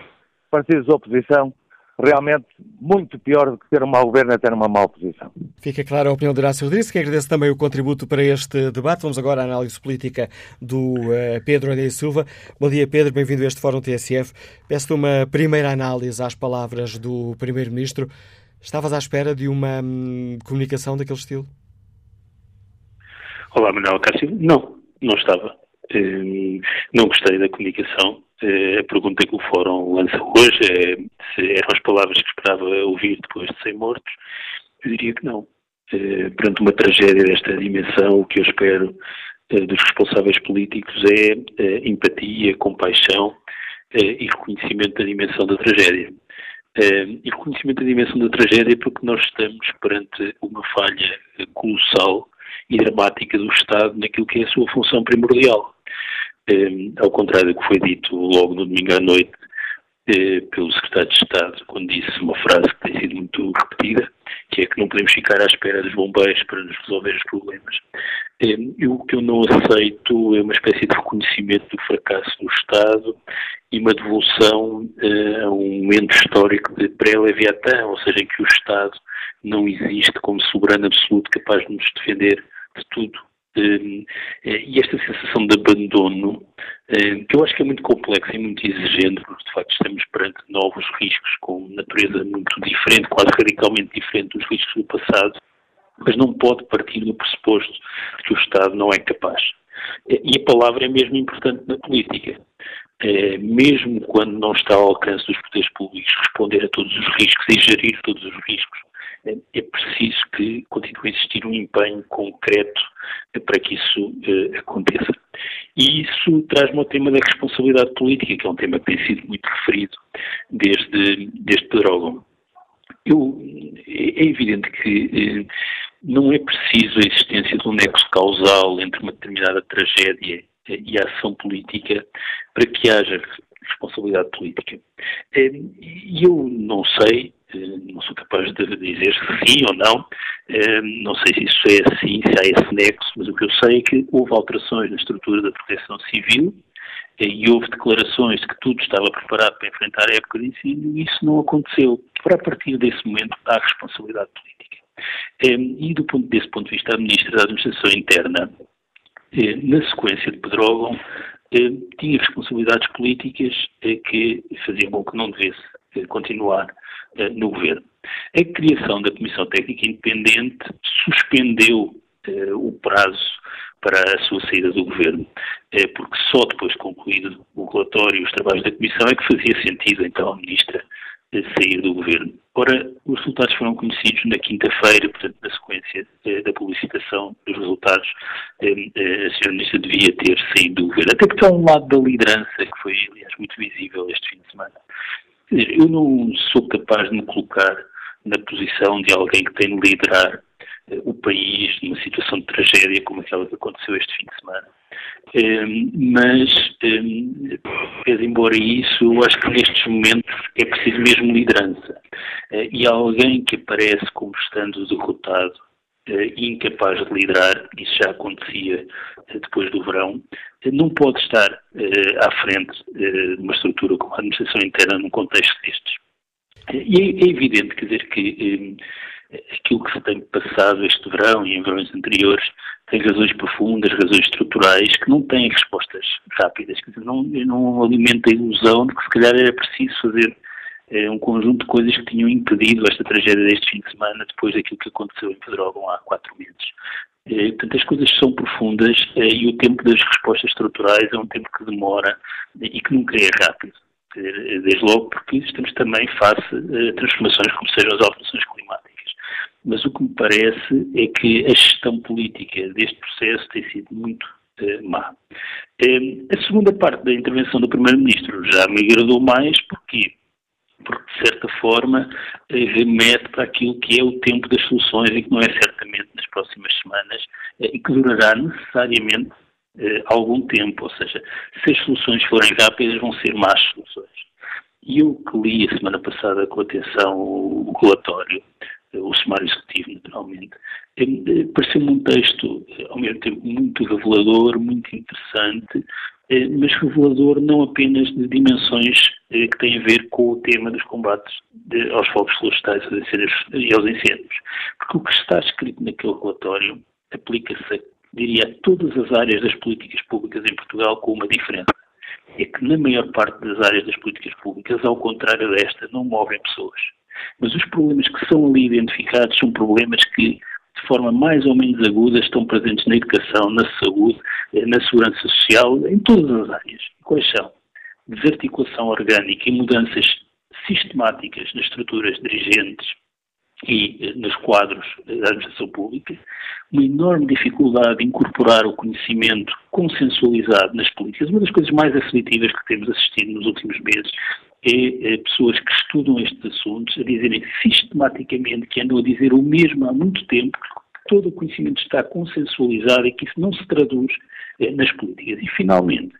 partidos de oposição, realmente muito pior do que ter um mau governo é ter uma má oposição. Fica clara a opinião de Horácio Rodrigues, que agradece também o contributo para este debate. Vamos agora à análise política do uh, Pedro André Silva. Bom dia, Pedro, bem-vindo a este Fórum TSF. Peço-te uma primeira análise às palavras do Primeiro-Ministro. Estavas à espera de uma hum, comunicação daquele estilo? Olá, Manuel Cássio. Não, não estava. Hum, não gostei da comunicação. Eh, a pergunta que o Fórum lança hoje é se eram as palavras que esperava ouvir depois de 100 mortos. Eu diria que não. Eh, perante uma tragédia desta dimensão, o que eu espero eh, dos responsáveis políticos é empatia, compaixão e reconhecimento da dimensão da tragédia. E reconhecimento da dimensão da tragédia porque nós estamos perante uma falha colossal e dramática do Estado naquilo que é a sua função primordial, eh, ao contrário do que foi dito logo no domingo à noite eh, pelo secretário de Estado, quando disse uma frase que tem sido muito repetida, que é que não podemos ficar à espera dos bombeiros para nos resolver os problemas. E o que eu não aceito é uma espécie de reconhecimento do fracasso do Estado e uma devolução eh, a um momento histórico de pré-Leviatã, ou seja, em que o Estado não existe como soberano absoluto capaz de nos defender de tudo e esta sensação de abandono, hum, que eu acho que é muito complexa e muito exigente, porque de facto estamos perante novos riscos com natureza muito diferente, quase radicalmente diferente dos riscos do passado, mas não pode partir do pressuposto que o Estado não é capaz. Eh, e a palavra é mesmo importante na política. É, mesmo quando não está ao alcance dos poderes públicos responder a todos os riscos e gerir todos os riscos, é preciso que continue a existir um empenho concreto para que isso uh, aconteça. E isso traz-me ao tema da responsabilidade política, que é um tema que tem sido muito referido desde, desde Pedrógão. Eu, é evidente que uh, não é preciso a existência de um nexo causal entre uma determinada tragédia e a ação política para que haja responsabilidade política. E eu não sei não sou capaz de dizer se sim ou não, eh, não sei se isso é assim, se há esse nexo, mas o que eu sei é que houve alterações na estrutura da proteção civil eh, e houve declarações de que tudo estava preparado para enfrentar a época de ensino e isso não aconteceu. Para a partir desse momento há responsabilidade política. Eh, e do ponto, desse ponto de vista, a Ministra da Administração Interna, na sequência de Pedrógão, tinha responsabilidades políticas que faziam com que não devesse continuar eh, no governo. A criação da Comissão Técnica Independente suspendeu eh, o prazo para a sua saída do governo, eh, porque só depois de concluído o relatório e os trabalhos da Comissão é que fazia sentido, então, a Ministra sair do governo. Ora, os resultados foram conhecidos na quinta-feira, portanto, na sequência da publicitação dos resultados, a Sra. Ministra devia ter saído do governo. Até porque há um lado da liderança que foi, aliás, muito visível este fim de semana. Eu não sou capaz de me colocar na posição de alguém que tem de liderar eh, o país numa situação de tragédia como aquela que aconteceu este fim de semana. Um, mas, um, embora isso, eu acho que nestes momentos é preciso mesmo liderança. Uh, e alguém que aparece como estando derrotado incapaz de liderar, isso já acontecia uh, depois do verão, uh, não pode estar à frente de uma estrutura como a administração interna num contexto destes. E é, é, evidente, quer dizer, que aquilo que se tem passado este verão e em verões anteriores tem razões profundas, razões estruturais, que não têm respostas rápidas. Quer dizer, não, não alimenta a ilusão de que se calhar era preciso fazer é um conjunto de coisas que tinham impedido esta tragédia deste fim de semana, depois daquilo que aconteceu em Pedrógão há quatro meses. Eh, portanto, as coisas são profundas eh, e o tempo das respostas estruturais é um tempo que demora e que nunca é rápido. Desde logo porque estamos também face a transformações como sejam as alterações climáticas. Mas o que me parece é que a gestão política deste processo tem sido muito má. a segunda parte da intervenção do Primeiro-Ministro já me agradou mais, porquê? Porque de certa forma remete para aquilo que é o tempo das soluções e que não é certamente nas próximas semanas eh, e que durará necessariamente eh, algum tempo, ou seja, se as soluções forem rápidas vão ser más soluções. E eu que li a semana passada com atenção o relatório, eh, o sumário executivo naturalmente, pareceu-me um texto ao mesmo tempo muito revelador, muito interessante, mas revelador não apenas de dimensões que têm a ver com o tema dos combates aos fogos florestais e aos incêndios. Porque o que está escrito naquele relatório aplica-se, diria, a todas as áreas das políticas públicas em Portugal com uma diferença. É que na maior parte das áreas das políticas públicas, ao contrário desta, não movem pessoas. Mas os problemas que são ali identificados são problemas que, de forma mais ou menos aguda, estão presentes na educação, na saúde, na segurança social, em todas as áreas. Quais são? Desarticulação orgânica e mudanças sistemáticas nas estruturas dirigentes e eh, nos quadros da administração pública, uma enorme dificuldade de incorporar o conhecimento consensualizado nas políticas. Uma das coisas mais aflitivas que temos assistido nos últimos meses é, é pessoas que estudam estes assuntos a dizerem sistematicamente que andam a dizer o mesmo há muito tempo, que todo o conhecimento está consensualizado e que isso não se traduz eh, nas políticas. E, finalmente,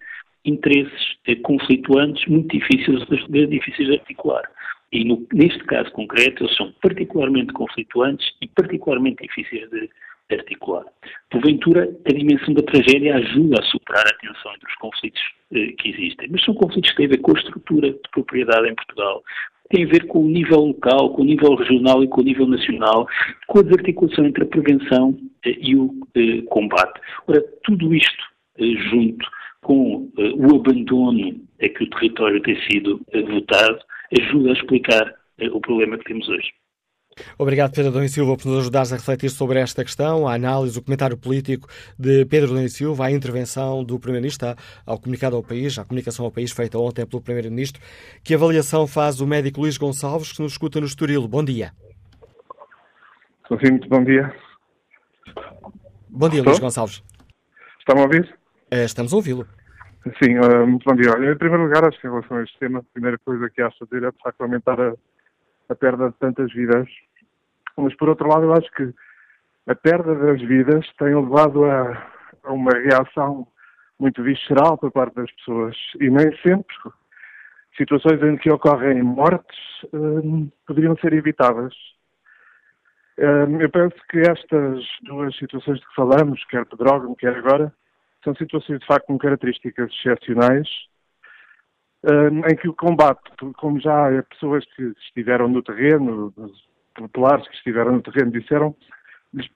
interesses eh, conflituantes muito difíceis, difíceis de articular. E no, neste caso concreto, eles são particularmente conflituantes e particularmente difíceis de, articular. Porventura, a dimensão da tragédia ajuda a superar a tensão entre os conflitos eh, que existem, mas são conflitos que têm a ver com a estrutura de propriedade em Portugal, tem a ver com o nível local, com o nível regional e com o nível nacional, com a desarticulação entre a prevenção eh, e o eh, combate. Ora, tudo isto eh, junto com eh, o abandono a que o território tem sido eh, votado, ajuda a explicar eh, o problema que temos hoje. Obrigado, Pedro Domingos Silva, por nos ajudares a refletir sobre esta questão, a análise, o comentário político de Pedro Domingos Silva, a intervenção do Primeiro-Ministro ao comunicado ao país, à comunicação ao país feita ontem pelo Primeiro-Ministro. Que avaliação faz o médico Luís Gonçalves, que nos escuta no Estoril? Bom dia. Sim, muito bom dia. Bom dia, Estou? Luís Gonçalves. Está-me a ouvir? Estamos a ouvi-lo. Sim, uh, muito bom dia. Olha, em primeiro lugar, acho que em relação a este tema, a primeira coisa que acho fazer é, de facto, aumentar a, a perda de tantas vidas. Mas, por outro lado, eu acho que a perda das vidas tem levado a, a uma reação muito visceral por parte das pessoas e nem sempre situações em que ocorrem mortes uh, poderiam ser evitadas. Uh, eu penso que estas duas situações de que falamos, quer Pedrógão, quer agora, são situações de facto com características excepcionais, um, em que o combate, como já pessoas que estiveram no terreno, populares que estiveram no terreno disseram,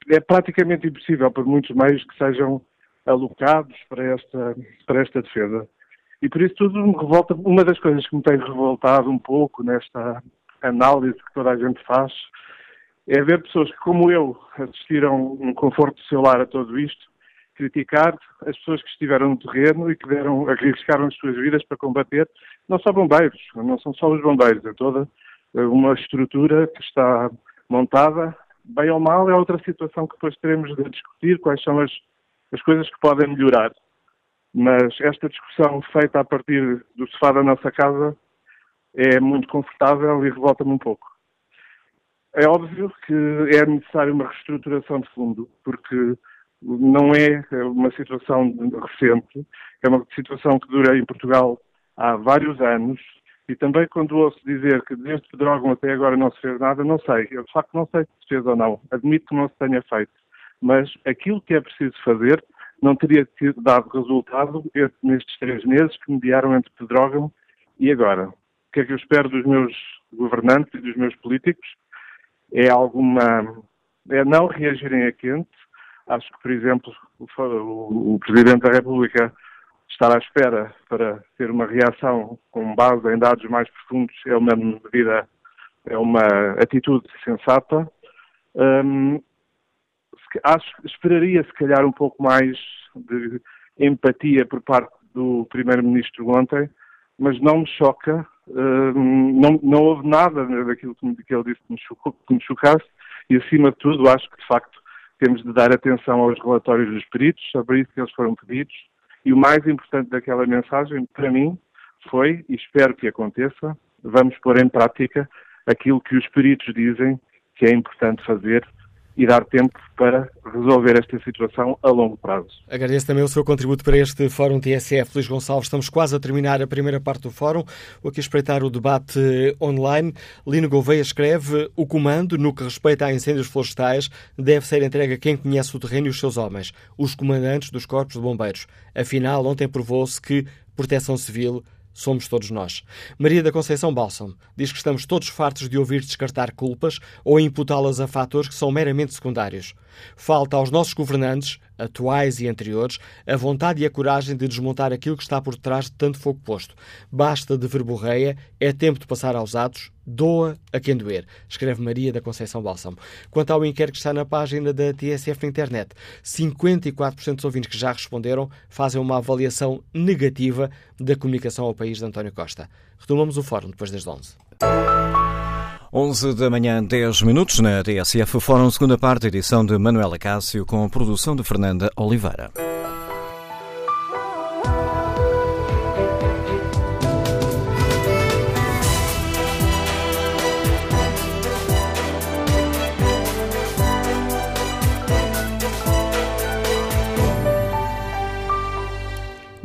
é praticamente impossível por muitos meios que sejam alocados para esta, para esta defesa. E por isso tudo me revolta. Uma das coisas que me tem revoltado um pouco nesta análise que toda a gente faz é ver pessoas que, como eu, assistiram no conforto do seu lar a tudo isto criticar as pessoas que estiveram no terreno e que deram, arriscaram as suas vidas para combater, não só bombeiros, não são só os bombeiros, é toda uma estrutura que está montada, bem ou mal, é outra situação que depois teremos de discutir, quais são as, as coisas que podem melhorar. Mas esta discussão feita a partir do sofá da nossa casa é muito confortável e revolta-me um pouco. É óbvio que é necessário uma reestruturação de fundo, porque não é uma situação recente, é uma situação que dura em Portugal há vários anos e também quando ouço dizer que desde Pedrógão até agora não se fez nada, não sei. Eu de facto não sei se fez ou não. Admito que não se tenha feito. Mas aquilo que é preciso fazer não teria dado resultado nestes três meses que mediaram entre Pedrógão e agora. O que é que eu espero dos meus governantes e dos meus políticos? É alguma. é não reagirem a quente, Acho que, por exemplo, o, o Presidente da República estar à espera para ter uma reação com base em dados mais profundos. É uma medida, é uma atitude sensata. Um, se acho, esperaria se calhar um pouco mais de empatia por parte do Primeiro-Ministro ontem, mas não me choca, uh, não, não houve nada daquilo que, que ele disse que me, chocou, que me chocasse, e acima de tudo acho que de facto temos de dar atenção aos relatórios dos peritos, sobre isso que eles foram pedidos, e o mais importante daquela mensagem, para mim, foi, e espero que aconteça, vamos pôr em prática aquilo que os peritos dizem que é importante fazer e dar tempo para resolver esta situação a longo prazo. Agradeço também o seu contributo para este Fórum TSF. Luís Gonçalves, estamos quase a terminar a primeira parte do Fórum. Vou aqui espreitar o debate online. Lino Gouveia escreve o comando, no que respeita a incêndios florestais, deve ser entregue a quem conhece o terreno e os seus homens, os comandantes dos corpos de bombeiros. Afinal, ontem provou-se que proteção civil somos todos nós. Maria da Conceição Balsam diz que estamos todos fartos de ouvir descartar culpas ou imputá-las a fatores que são meramente secundários. Falta aos nossos governantes, atuais e anteriores, a vontade e a coragem de desmontar aquilo que está por trás de tanto fogo posto. Basta de verborreia, é tempo de passar aos atos, doa a quem doer, escreve Maria da Conceição Balsam. Quanto ao inquérito que está na página da TSF na internet, 54% dos ouvintes que já responderam fazem uma avaliação negativa da comunicação ao país de António Costa. Retomamos o fórum depois das 11. 11 da manhã, 10 minutos na TSF Fórum, segunda parte, edição de Manuela Cássio, com produção de Fernanda Oliveira.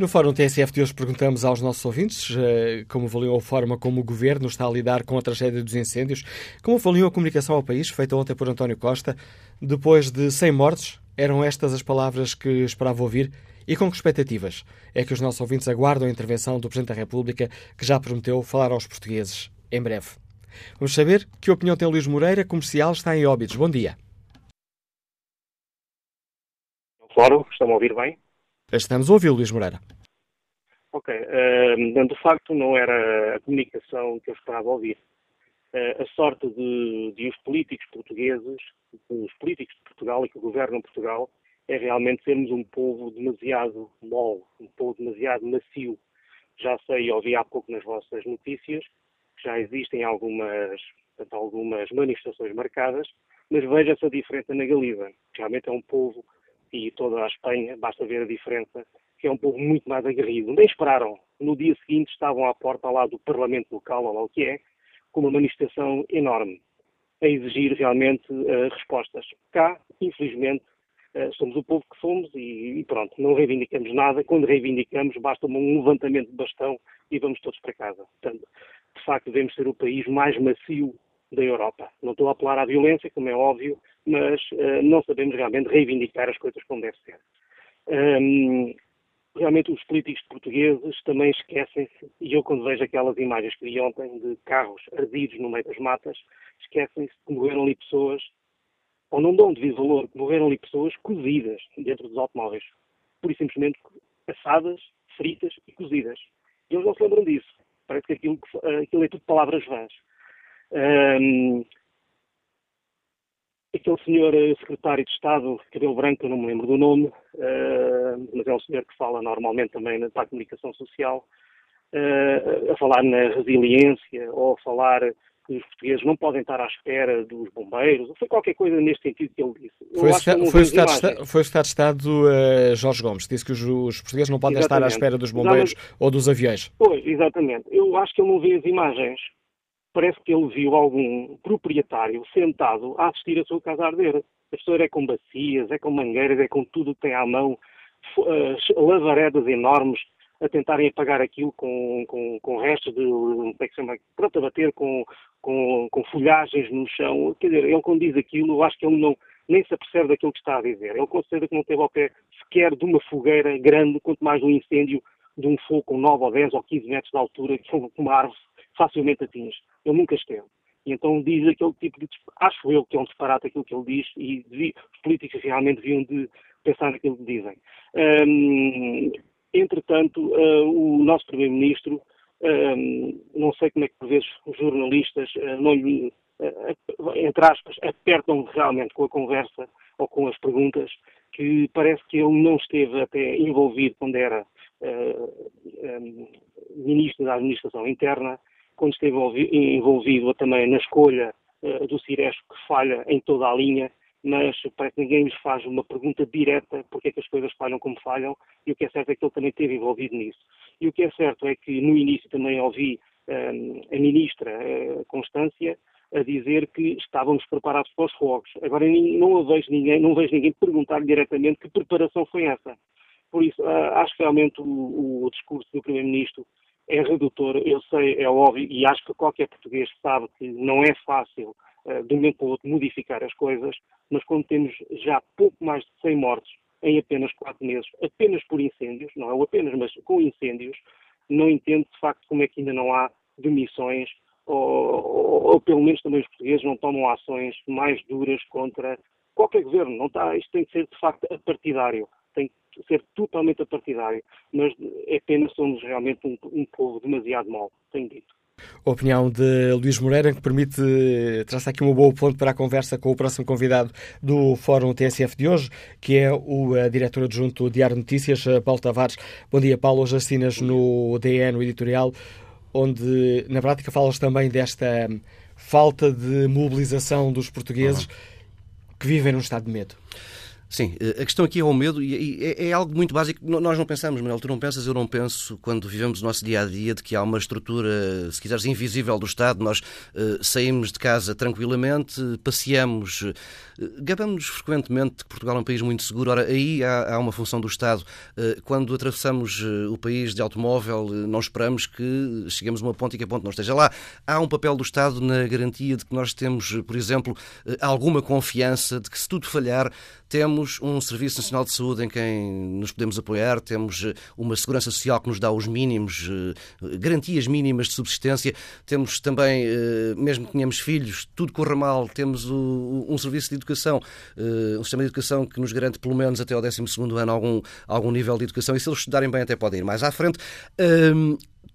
No Fórum TSF de hoje perguntamos aos nossos ouvintes eh, como avaliam a forma como o Governo está a lidar com a tragédia dos incêndios, como avaliam a comunicação ao país, feita ontem por António Costa. Depois de 100 mortes, eram estas as palavras que esperava ouvir e com que expectativas é que os nossos ouvintes aguardam a intervenção do Presidente da República, que já prometeu falar aos portugueses em breve. Vamos saber que opinião tem Luís Moreira, comercial, está em Óbidos. Bom dia. Fórum, estão a ouvir bem? Estamos a ouvir, Luís Moreira. Ok. Uh, de facto, não era a comunicação que eu esperava ouvir. Uh, a sorte de, de, os políticos portugueses, os políticos de Portugal e que governam Portugal, é realmente sermos um povo demasiado mole, um povo demasiado macio. Já sei, ouvi há pouco nas vossas notícias, que já existem algumas, portanto, algumas manifestações marcadas, mas veja-se a diferença na Galiza. Realmente é um povo, e toda a Espanha, basta ver a diferença que é um povo muito mais aguerrido. Nem esperaram. No dia seguinte estavam à porta lá do Parlamento local, ou lá o que é, com uma manifestação enorme, a exigir realmente uh, respostas. Cá, infelizmente, uh, somos o povo que somos e, e, pronto, não reivindicamos nada. Quando reivindicamos, basta um levantamento de bastão e vamos todos para casa. Portanto, de facto, devemos ser o país mais macio da Europa. Não estou a apelar à violência, como é óbvio, mas uh, não sabemos realmente reivindicar as coisas como deve ser. Um, realmente os políticos portugueses também esquecem-se, e eu quando vejo aquelas imagens que vi ontem de carros ardidos no meio das matas, esquecem-se que morreram ali pessoas, ou não dão devido valor, que morreram ali pessoas cozidas dentro dos automóveis. Por e simplesmente assadas, fritas e cozidas. E eles não se lembram disso. Parece que aquilo, aquilo é tudo palavras vãs. Um, aquele senhor eh, secretário de Estado, cabelo branco, eu não me lembro do nome, uh, mas é um senhor que fala normalmente também na, para a comunicação social, uh, a falar na resiliência ou a falar que os portugueses não podem estar à espera dos bombeiros, ou foi qualquer coisa neste sentido que ele disse. Foi, o, foi, o Estado Estado, foi o Estado de Estado uh, Jorge Gomes, disse que os, os portugueses não podem exatamente. estar à espera dos bombeiros exatamente. ou dos aviões. Pois, exatamente. Eu acho que ele não vê as imagens parece que ele viu algum proprietário sentado a assistir a sua casa arder. A pessoa é com bacias, é com mangueiras, é com tudo que tem à mão, lavaredas enormes a tentarem apagar aquilo com, com, com restos de, como é que se chama, pronto, a bater com, com, com folhagens no chão. Quer dizer, ele quando diz aquilo, eu acho que ele não, nem se apercebe daquilo que está a dizer. Ele considera que não teve ao pé sequer de uma fogueira grande, quanto mais um incêndio de um fogo com 9 ou 10 ou 15 metros de altura, que uma árvore facilmente atinge. Ele nunca esteve. E então diz aquele tipo de. Acho eu que é um disparate aquilo que ele diz e devia, os políticos realmente deviam de pensar naquilo que dizem. Entretanto, uh, o nosso Primeiro-Ministro, um, não sei como é que por vezes os jornalistas uh, não lhe, uh, entre aspas, apertam realmente com a conversa ou com as perguntas, que parece que ele não esteve até envolvido quando era um, ministro da Administração Interna, quando esteve envolvido também na escolha uh, do Ciresco, que falha em toda a linha, mas parece que ninguém lhes faz uma pergunta direta porque é que as coisas falham como falham, e o que é certo é que ele também esteve envolvido nisso. E o que é certo é que no início também ouvi um, a ministra uh, Constância a dizer que estávamos preparados para os fogos. Agora não vejo ninguém, não vejo ninguém perguntar diretamente que preparação foi essa. Por isso, acho que realmente o, o discurso do Primeiro-Ministro é redutor, eu sei, é óbvio, e acho que qualquer português sabe que não é fácil, uh, de um momento para o outro, modificar as coisas, mas quando temos já pouco mais de 100 mortos em apenas 4 meses, apenas por incêndios, não é o apenas, mas com incêndios, não entendo de facto como é que ainda não há demissões ou, ou, ou, pelo menos também os portugueses não tomam ações mais duras contra qualquer governo. Não está, isto tem que ser de facto apartidário, tem que ser totalmente apartidário, mas é pena somos realmente um, um povo demasiado mau, tenho dito. A opinião de Luís Moreira, que permite traçar aqui uma boa ponte para a conversa com o próximo convidado do Fórum TSF de hoje, que é o uh, diretor adjunto do Diário Notícias, uh, Paulo Tavares. Bom dia, Paulo. Hoje assinas no DN, no editorial, onde na prática falas também desta falta de mobilização dos portugueses uhum. que vivem num estado de medo. Sim, eh, a questão aqui é o medo e é, é, algo muito básico. Nós não pensamos, Manuel, tu não pensas, eu não penso, quando vivemos o nosso dia a dia, de que há uma estrutura, se quiseres, invisível do Estado. Nós uh, saímos de casa tranquilamente, passeamos, gabamos frequentemente que Portugal é um país muito seguro. Ora, aí há, há uma função do Estado. Uh, quando atravessamos o país de automóvel, não esperamos que cheguemos a uma ponte e que a ponte não esteja lá. Há um papel do Estado na garantia de que nós temos, por exemplo, alguma confiança de que se tudo falhar, temos um Serviço Nacional de Saúde em quem nos podemos apoiar, temos eh, uma segurança social que nos dá os mínimos, eh, garantias mínimas de subsistência, temos também, eh, mesmo que tenhamos filhos, tudo corra mal, temos um serviço de educação, um sistema de educação que nos garante pelo menos até ao 12 ano algum, algum nível de educação e se eles estudarem bem até podem ir mais à frente.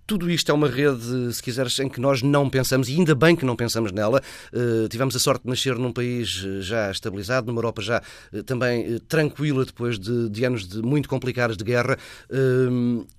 Tudo isto é uma rede, se quiseres, em que nós não pensamos, e ainda bem que não pensamos nela. Uh, tivemos a sorte de nascer num país eh, já estabilizado, numa Europa já uh, também uh, tranquila depois de, de, anos de, muito complicados de guerra,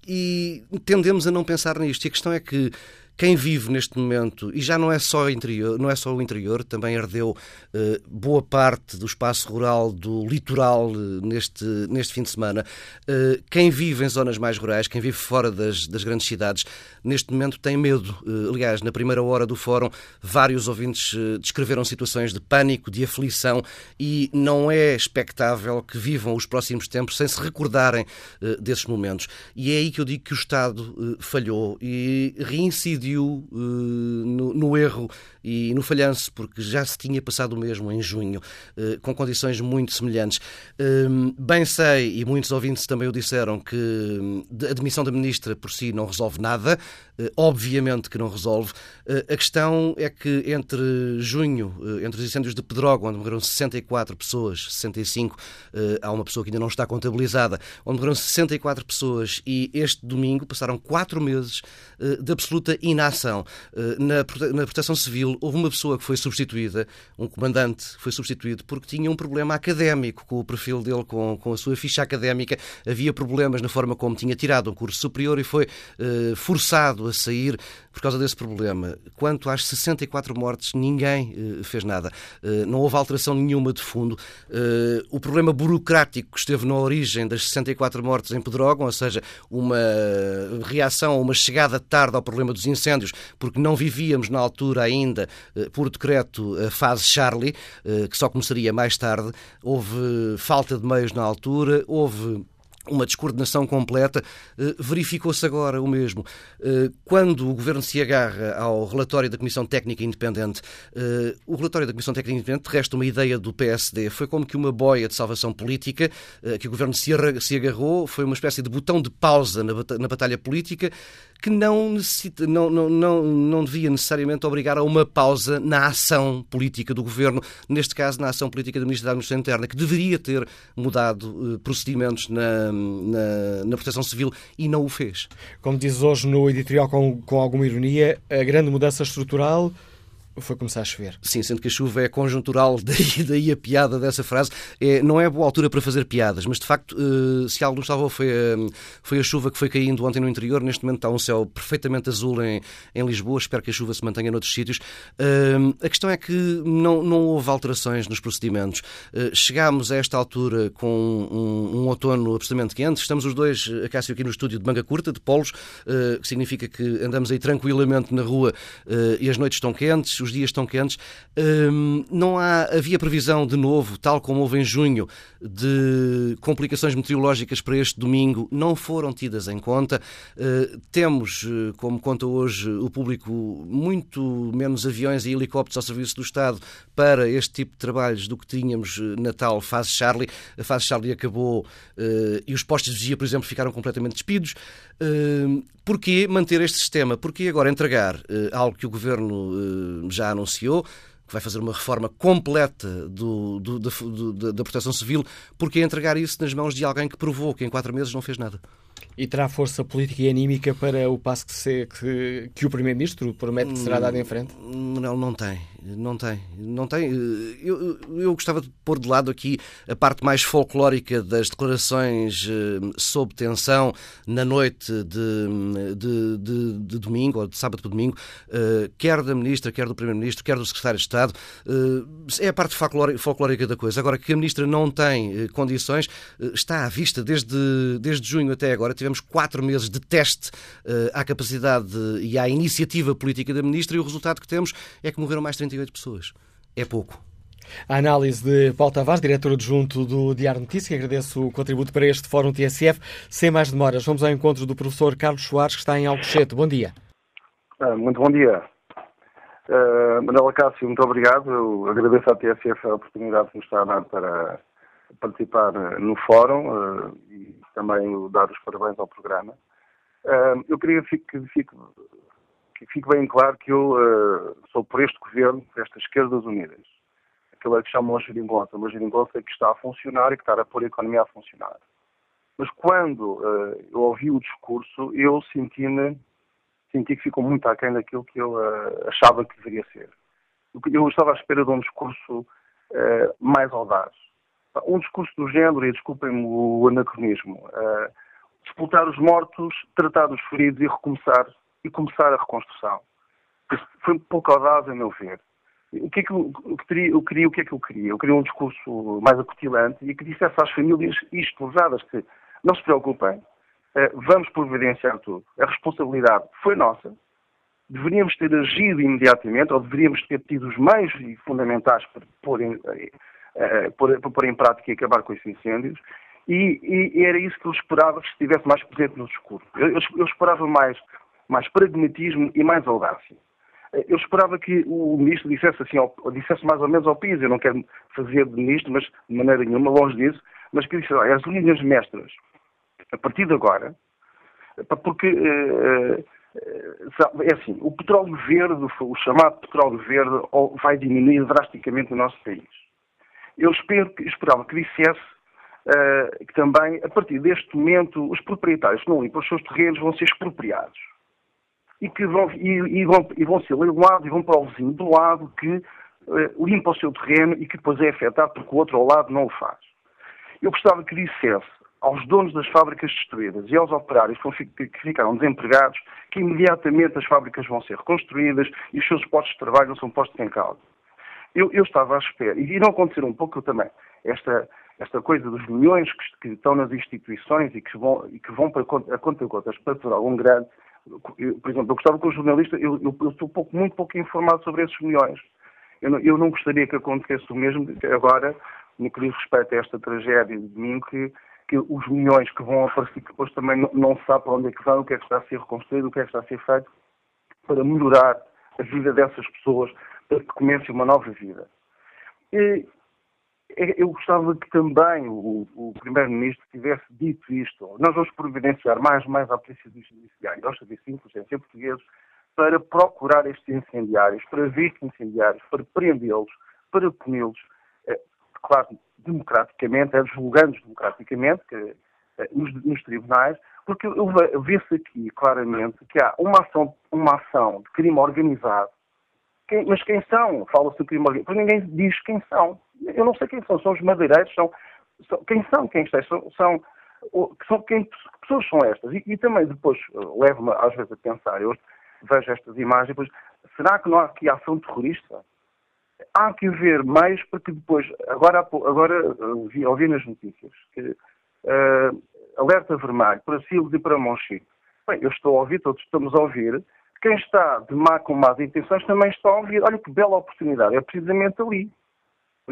e tendemos a não pensar nisto. E a questão é que quem vive neste momento, e já não é só interior, não é só o interior também ardeu eh, boa parte do espaço rural, do litoral eh, neste, neste fim de semana. Eh, quem vive em zonas mais rurais, quem vive fora das, das grandes cidades, neste momento tem medo. aliás, na primeira hora do fórum, vários ouvintes descreveram situações de pânico, de aflição, e não é expectável que vivam os próximos tempos sem se recordarem desses momentos. E é aí que eu digo que o Estado falhou e reincidiu uh, no, no, erro e no falhanço, porque já se tinha passado o mesmo em junho, uh, com condições muito semelhantes. Uh, bem sei, e muitos ouvintes também o disseram, que hum, a demissão da ministra por si não resolve nada, eh, obviamente que não resolve. A questão é que entre junho, entre os incêndios de Pedrógão, onde morreram 64 pessoas, 65, há uma pessoa que ainda não está contabilizada, onde morreram 64 pessoas, e este domingo passaram quatro meses de absoluta inação. Eh, na, na proteção civil houve uma pessoa que foi substituída, um comandante foi substituído porque tinha um problema académico com o perfil dele, com, com a sua ficha académica. Havia problemas na forma como tinha tirado um curso superior e foi uh, forçado a sair por causa desse problema. Quanto às 64 mortes, ninguém uh, fez nada. Não houve alteração nenhuma de fundo. o problema burocrático que esteve na origem das 64 mortes em Pedrógão, ou seja, uma reação, uma chegada tarde ao problema dos incêndios, porque não vivíamos na altura ainda, eh, por decreto, a fase Charlie, eh, que só começaria mais tarde. Houve falta de meios na altura, houve uma descoordenação completa, eh, verificou-se agora o mesmo. Quando o Governo se agarra ao relatório da Comissão Técnica Independente, o relatório da Comissão Técnica Independente resta uma ideia do PSD. Foi como que uma boia de salvação política que o Governo se agarrou, foi uma espécie de botão de pausa na batalha política que não, necessita, não, não, não, não devia necessariamente obrigar a uma pausa na ação política do governo, neste caso na ação política da Ministra da Administração Interna, que deveria ter mudado uh, procedimentos na, na, na, proteção civil e não o fez. Como diz hoje no editorial com, com alguma ironia, a grande mudança estrutural Foi começar a chover. Sim, sendo que a chuva é conjuntural, daí, daí a piada dessa frase. É, não é boa altura para fazer piadas, mas de facto, uh, se algo nos salvou foi a, foi a chuva que foi caindo ontem no interior. Neste momento está um céu perfeitamente azul em, em Lisboa. Espero que a chuva se mantenha noutros sítios. Uh, a questão é que não, não houve alterações nos procedimentos. Chegámos a esta altura com um, um, outono absolutamente quente. Estamos os dois, a Cássio, aqui no estúdio de manga curta, de polos, que significa que andamos aí tranquilamente na rua e as noites estão quentes os dias estão quentes. Hum, não há, havia previsão de novo, tal como houve em junho, de complicações meteorológicas para este domingo, não foram tidas em conta. Uh, temos, uh, como conta hoje o público, muito menos aviões e helicópteros ao serviço do Estado para este tipo de trabalhos do que tínhamos uh, na tal fase Charlie. A fase Charlie acabou e os postos de vigia, por exemplo, ficaram completamente despidos. Porquê manter este sistema? Porquê agora entregar algo que o Governo já anunciou, que vai fazer uma reforma completa do, do, do, da proteção civil, porque entregar isso nas mãos de alguém que provou que em quatro meses não fez nada. E terá força política e anímica para o passo que, se, que, que o Primeiro-Ministro promete que será dado em frente? Não, não tem. Não tem, não tem. Eu, eu gostava de pôr de lado aqui a parte mais folclórica das declarações eh, sob tensão na noite de, de, de, de domingo, ou de sábado para domingo, eh, quer da Ministra, quer do Primeiro-Ministro, quer do Secretário de Estado. Eh, é a parte folclórica da coisa. Agora, que a Ministra não tem condições, está à vista desde, desde junho até agora. Tivemos quatro meses de teste à capacidade e à iniciativa política da Ministra e o resultado que temos é que morreram mais 30 48 pessoas. É pouco. A análise de Paulo Tavares, diretor adjunto do Diário Notícia, agradeço o contributo para este Fórum TSF. Sem mais demoras, vamos ao encontro do professor Carlos Soares, que está em Alcochete. Bom dia. Ah, muito bom dia. Uh, Manuela Cássio, muito obrigado. Eu agradeço à TSF a oportunidade que nos está a dar para participar no Fórum uh, e também dar os parabéns ao programa. Uh, eu queria que fique, que fique bem claro que eu uh, sou por este governo, por estas esquerdas unidas. Aquilo é que chamam a geringonça. Uma geringonça que está a funcionar e que está a pôr a economia a funcionar. Mas quando uh, eu ouvi o discurso, eu senti-me, senti que ficou muito aquém daquilo que eu uh, achava que deveria ser. Eu estava à espera de um discurso mais audaz. Um discurso do género, e desculpem-me o anacronismo, disputar os mortos, tratar os feridos e recomeçar e começar a reconstrução. Foi pouco audaz, a meu ver. O que é que eu, queria, eu queria, o que é que eu queria? Eu queria um discurso mais acutilante e que dissesse às famílias isto, lesadas, que não se preocupem, eh, vamos providenciar tudo. A responsabilidade foi nossa, deveríamos ter agido imediatamente, ou deveríamos ter tido os meios fundamentais para pôr em, uh, pôr, pôr em prática e acabar com esses incêndios, e, e, era isso que eu esperava que estivesse mais presente no discurso. Eu, eu, eu esperava mais mais pragmatismo e mais audácia. Eu esperava que o ministro dissesse assim, dissesse mais ou menos ao país, eu não quero fazer de ministro, mas de maneira nenhuma, longe disso, mas que dissesse, as linhas mestras, a partir de agora, porque eh, eh, é assim, o petróleo verde, o chamado petróleo verde, vai diminuir drasticamente no nosso país. Eu espero, esperava que dissesse que também, a partir deste momento, os proprietários que não limpam os seus terrenos vão ser expropriados e que vão, e, e vão, e vão ser leiloados e vão para o vizinho do lado que uh, limpa o seu terreno e que depois é afetado porque o outro ao lado não o faz. Eu gostava que dissesse aos donos das fábricas destruídas e aos operários que ficaram desempregados que imediatamente as fábricas vão ser reconstruídas e os seus postos de trabalho não são postos em causa. Eu, eu estava à espera, e não acontecer um pouco também, esta, esta coisa dos milhões que, que, estão nas instituições e que vão, e que vão para a conta de contas para Portugal um grande, por exemplo, eu gostava que o jornalista, eu, eu, eu estou pouco, muito pouco informado sobre esses milhões. Eu não, eu não, gostaria que acontecesse o mesmo agora, no que diz respeito a esta tragédia de domingo, que, que os milhões que vão aparecer, que depois também não, não se sabe para onde é que vão, o que é que está a ser reconstruído, o que é que está a ser feito, para melhorar a vida dessas pessoas, para que comece uma nova vida. E, eu gostava que também o, o Primeiro-Ministro tivesse dito isto. Nós vamos providenciar mais mais à Polícia Judiciária, aos serviços de inteligência portugueses, para procurar estes incendiários, para ver estes incendiários, para prendê-los, para puni-los, eh, claro, democraticamente, é julgando-os democraticamente que, eh, nos, nos, tribunais, porque vê-se aqui claramente que há uma ação, uma ação de crime organizado quem, mas quem são? Fala-se do crime organizado, mas ninguém diz quem são. Eu não sei quem são, são os madeireiros, são, são quem são, quem está, são, são, são quem pessoas são estas? E, e também depois levo-me às vezes a pensar, eu vejo estas imagens, depois, será que não há aqui ação terrorista? Há que ver mais, porque depois, agora, agora ouvi, ouvi nas notícias que uh, alerta vermelho para Silos e para Monchique. Bem, eu estou a ouvir, todos estamos a ouvir, quem está de má com más intenções também está a ouvir. Olha que bela oportunidade, é precisamente ali.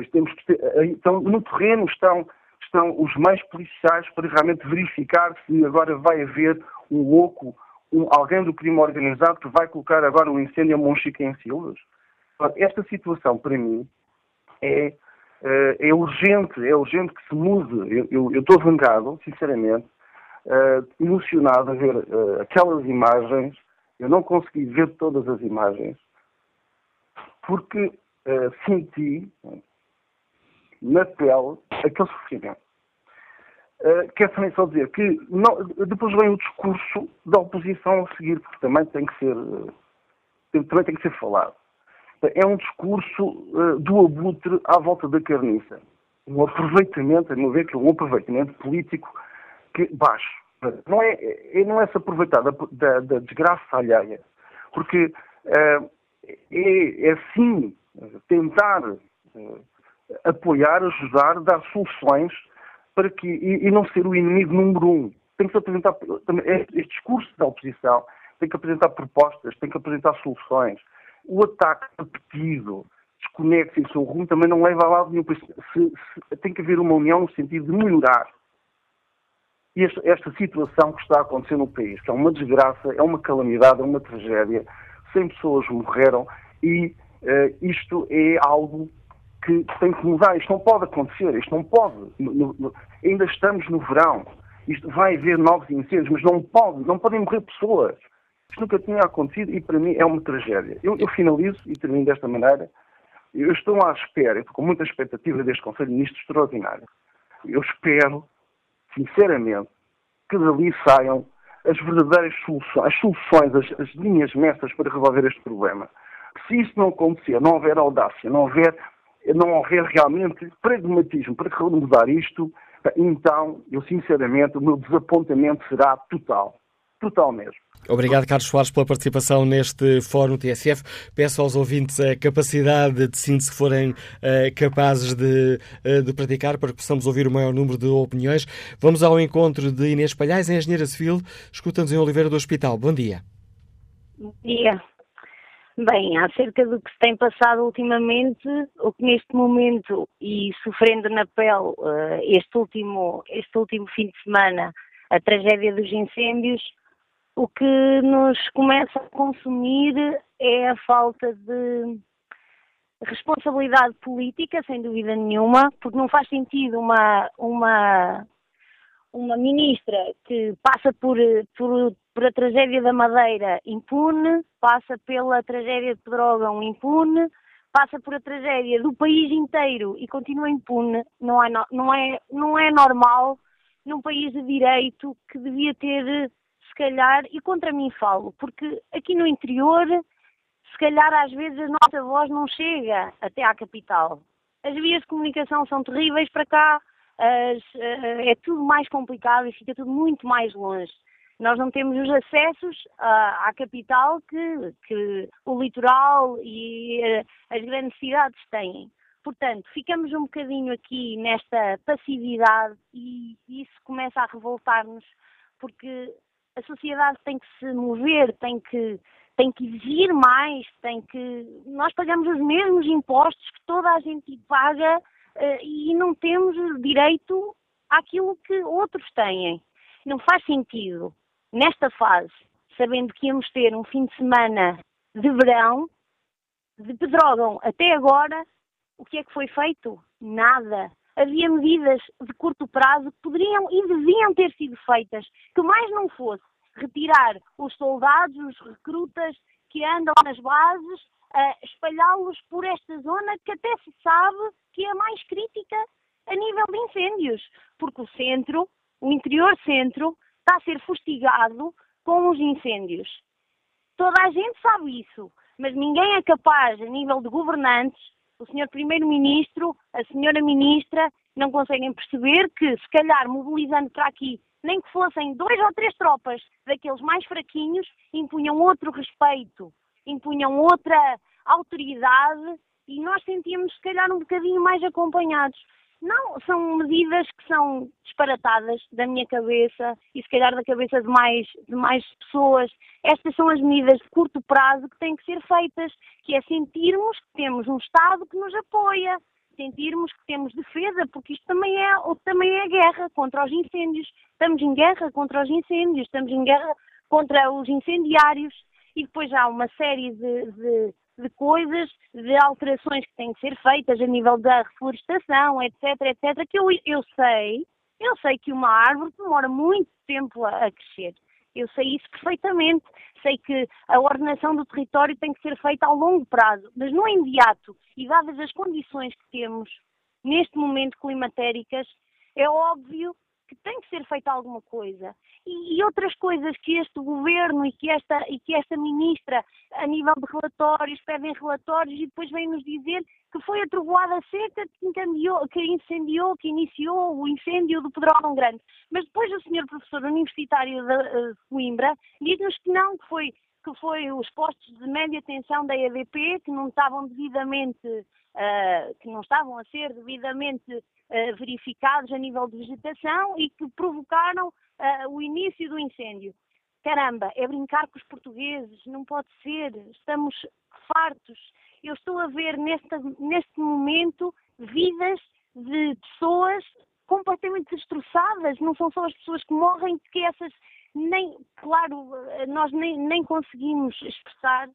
Temos que ter, então, no terreno estão, estão os meios policiais para realmente verificar se agora vai haver um louco, um, alguém do crime organizado que vai colocar agora um incêndio a Monchique em Silvas. Esta situação, para mim, é, eh, é urgente, é urgente que se mude. Eu estou vangado, sinceramente, uh, emocionado a ver uh, aquelas imagens. Eu não consegui ver todas as imagens, porque uh, senti na pele aquele sofrimento. Uh, quero também só dizer que não, depois vem o discurso da oposição a seguir, porque também tem que ser, também tem que ser falado é um discurso uh, do abutre à volta da carniça. Um aproveitamento, a meu ver, que é um aproveitamento político que, baixo. Não é, é não é se aproveitar da, da, da desgraça alheia, porque uh, é, é sim tentar uh, apoiar, ajudar, dar soluções para que, e, e, não ser o inimigo número um. Tem que se apresentar, este, este discurso da oposição tem que apresentar propostas, tem que apresentar soluções o ataque repetido, desconexo em seu rumo, também não leva a lado nenhum. Se, se, tem que haver uma união no sentido de melhorar esta, esta, situação que está a acontecer no país, que é uma desgraça, é uma calamidade, é uma tragédia. 100 pessoas morreram e uh, isto é algo que tem que mudar. Isto não pode acontecer, isto não pode. No, no, ainda estamos no verão. Isto vai haver novos incêndios, mas não pode, não podem morrer pessoas. Isto nunca tinha acontecido e para mim é uma tragédia. Eu, eu finalizo e termino desta maneira. Eu estou à espera, estou com muita expectativa deste Conselho de Ministros extraordinário. Eu espero, sinceramente, que dali saiam as verdadeiras soluções, as soluções, as, as linhas mestras para resolver este problema. Se isso não acontecer, não houver audácia, não houver, não houver realmente pragmatismo para mudar isto, então, eu sinceramente, o meu desapontamento será total. Total mesmo. Obrigado, Carlos Soares, pela participação neste Fórum TSF. Peço aos ouvintes a capacidade de síntese que forem uh, capazes de, uh, de praticar para que possamos ouvir o maior número de opiniões. Vamos ao encontro de Inês Palhais, engenheira civil, escuta-nos em Oliveira do Hospital. Bom dia. Bom dia. Bem, acerca do que se tem passado ultimamente, o que neste momento, e sofrendo na pele uh, este, último, este último fim de semana, a tragédia dos incêndios, o que nos começa a consumir é a falta de responsabilidade política, sem dúvida nenhuma, porque não faz sentido uma, uma, uma ministra que passa por, por, por a tragédia da Madeira impune, passa pela tragédia de Pedrógão impune, passa por a tragédia do país inteiro e continua impune. Não é, não é, não é normal num país de direito que devia ter calhar, e contra mim falo, porque aqui no interior, se calhar às vezes a nossa voz não chega até à capital. As vias de comunicação são terríveis para cá, as, eh, é tudo mais complicado e fica tudo muito mais longe. Nós não temos os acessos à, à capital que, que, o litoral e eh, as grandes cidades têm. Portanto, ficamos um bocadinho aqui nesta passividade e isso começa a revoltar-nos, porque a sociedade tem que se mover, tem que, tem que exigir mais, tem que. Nós pagamos os mesmos impostos que toda a gente paga e não temos direito àquilo que outros têm. Não faz sentido, nesta fase, sabendo que íamos ter um fim de semana de verão, de Pedrógão até agora, o que é que foi feito? Nada havia medidas de curto prazo que poderiam e deviam ter sido feitas, que mais não fosse retirar os soldados, os recrutas que andam nas bases, uh, espalhá-los por esta zona que até se sabe que é mais crítica a nível de incêndios, porque o centro, o interior centro, está a ser fustigado com os incêndios. Toda a gente sabe isso. mas ninguém é capaz, a nível de governantes, o senhor primeiro-ministro, a senhora ministra, não conseguem perceber que, se calhar, mobilizando para aqui, nem que fossem dois ou três tropas daqueles mais fraquinhos, impunham outro respeito, impunham outra autoridade e nós sentíamos, se calhar, um bocadinho mais acompanhados. Não, são medidas que são disparatadas da minha cabeça e se calhar da cabeça de mais, de mais pessoas. Estas são as medidas de curto prazo que têm que ser feitas, que é sentirmos que temos um Estado que nos apoia, sentirmos que temos defesa, porque isto também é, também é guerra contra os incêndios. Estamos em guerra contra os incêndios, estamos em guerra contra os incendiários e depois há uma série de, de de coisas, de alterações que têm que ser feitas a nível da reflorestação, etc, etc, que eu, eu sei, eu sei que uma árvore demora muito tempo a, a crescer. Eu sei isso perfeitamente. Sei que a ordenação do território tem que ser feita ao longo prazo, mas no imediato, e dadas as condições que temos neste momento climatéricas, é óbvio que tem que ser feita alguma coisa. E, outras coisas que este governo e que, esta, e que esta ministra, a nível de relatórios, pedem relatórios e depois vêm-nos dizer que foi a trovoada seca que, incendiou, que incendiou, que iniciou o incêndio do Pedrógão Grande. Mas depois o senhor professor universitário de, eh, Coimbra diz-nos que não, que foi que foi os postos de média tensão da EDP que não estavam devidamente uh, que não estavam a ser devidamente uh, verificados a nível de vegetação e que provocaram uh, o início do incêndio. Caramba, é brincar com os portugueses, não pode ser, estamos fartos. Eu estou a ver neste, neste momento vidas de pessoas completamente destroçadas, não são só as pessoas que morrem, porque essas nem, claro, nós nem, nem conseguimos expressar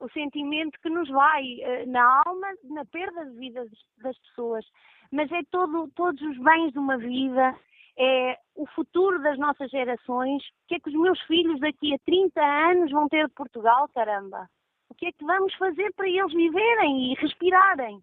o sentimento que nos vai uh, na alma na perda de vida das pessoas. Mas é todo, todos os bens de uma vida, é o futuro das nossas gerações. O que é que os meus filhos daqui a 30 anos vão ter de Portugal, caramba? O que é que vamos fazer para eles viverem e respirarem?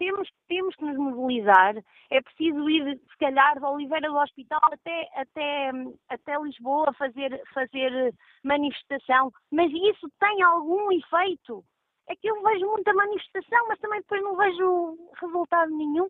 temos, temos que nos mobilizar. É preciso ir, se calhar, de Oliveira do Hospital até, até, até Lisboa fazer, fazer manifestação. Mas isso tem algum efeito? É que eu vejo muita manifestação, mas também depois não vejo resultado nenhum.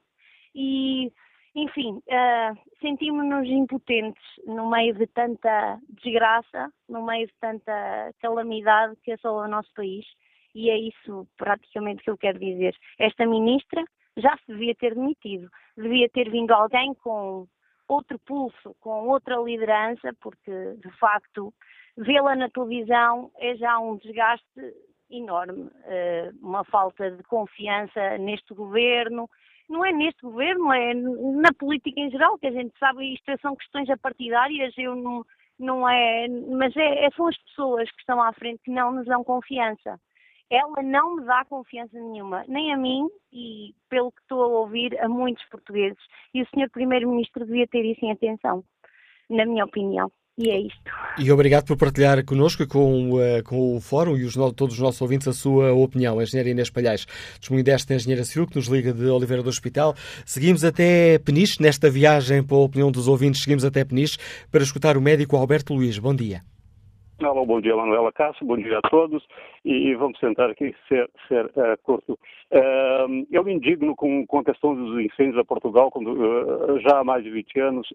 E, enfim, uh, sentimos-nos impotentes no meio de tanta desgraça, no meio de tanta calamidade que assola o nosso país e é isso praticamente que eu quero dizer. Esta ministra já se devia ter demitido, devia ter vindo alguém com outro pulso, com outra liderança, porque de facto vê-la na televisão é já um desgaste enorme, eh, uma falta de confiança neste governo. Não é neste governo, é na política em geral, que a gente sabe, isto são questões apartidárias, eu não, não é, mas é, é, são as pessoas que estão à frente que não nos dão confiança ela não me dá confiança nenhuma, nem a mim e, pelo que estou a ouvir, a muitos portugueses. E o Sr. Primeiro-Ministro devia ter isso em atenção, na minha opinião. E é isto. E obrigado por partilhar connosco com, uh, com o Fórum e os, todos os nossos ouvintes a sua opinião. A engenheira Inês Palhais, testemunho desta engenheira civil que nos liga de Oliveira do Hospital. Seguimos até Peniche, nesta viagem para a opinião dos ouvintes, seguimos até Peniche para escutar o médico Alberto Luiz. Bom dia. Olá, bom dia, Manuela Cássio, bom dia a todos e vamos tentar aqui ser, ser uh, curto. Uh, eu me indigno com, com a questão dos incêndios a Portugal quando, uh, já há mais de 20 anos,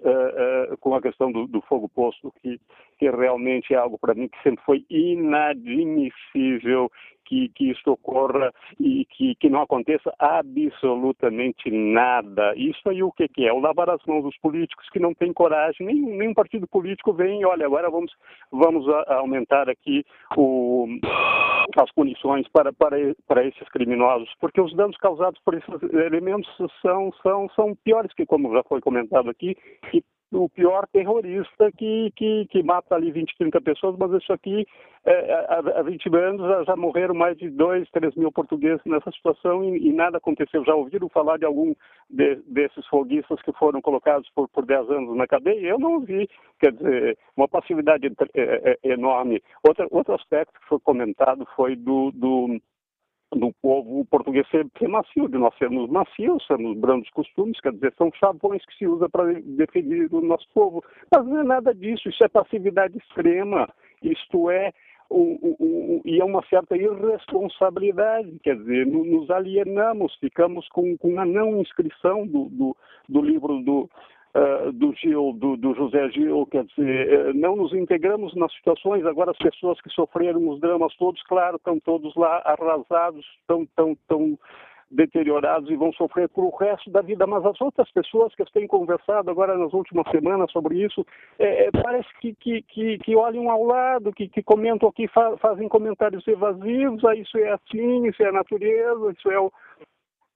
com a questão do, do fogo posto, que, que realmente é algo para mim que sempre foi inadmissível que, que isso ocorra e que, que não aconteça absolutamente nada. Isso aí o que, que é? O lavar as mãos dos políticos que não têm coragem, nenhum, nenhum partido político vem, olha, agora vamos, vamos a, aumentar aqui o, as punições para, para, para esses criminosos, porque os danos causados por esses elementos são, são, são piores que, como já foi comentado aqui, que o pior terrorista que, que, que mata ali 20, 30 pessoas, mas isso aqui, é, há, 20 anos já, já, morreram mais de 2, 3 mil portugueses nessa situação e, e nada aconteceu. Já ouviram falar de algum de, desses foguistas que foram colocados por, por 10 anos na cadeia? Eu não ouvi. Quer dizer, uma passividade é, é, enorme. Outra, outro aspecto que foi comentado foi do, do do povo português ser, ser macio, de nós sermos macios, sermos brandos costumes, quer dizer, são chavões que se usa para definir o nosso povo. Mas não é nada disso, isso é passividade extrema, isto é e é uma certa irresponsabilidade, quer dizer, nos alienamos, ficamos com, com a não inscrição do, do, do livro do, uh, do Gil, do, do, José Gil, quer dizer, não nos integramos nas situações, agora as pessoas que sofreram os dramas todos, claro, estão todos lá arrasados, estão tão, tão deteriorados e vão sofrer por o resto da vida. Mas as outras pessoas que tenho conversado agora nas últimas semanas sobre isso, é parece que, que, que, que, olham ao lado, que, que comentam aqui, fa fazem comentários evasivos, ah, isso é assim, isso é a natureza, isso é o,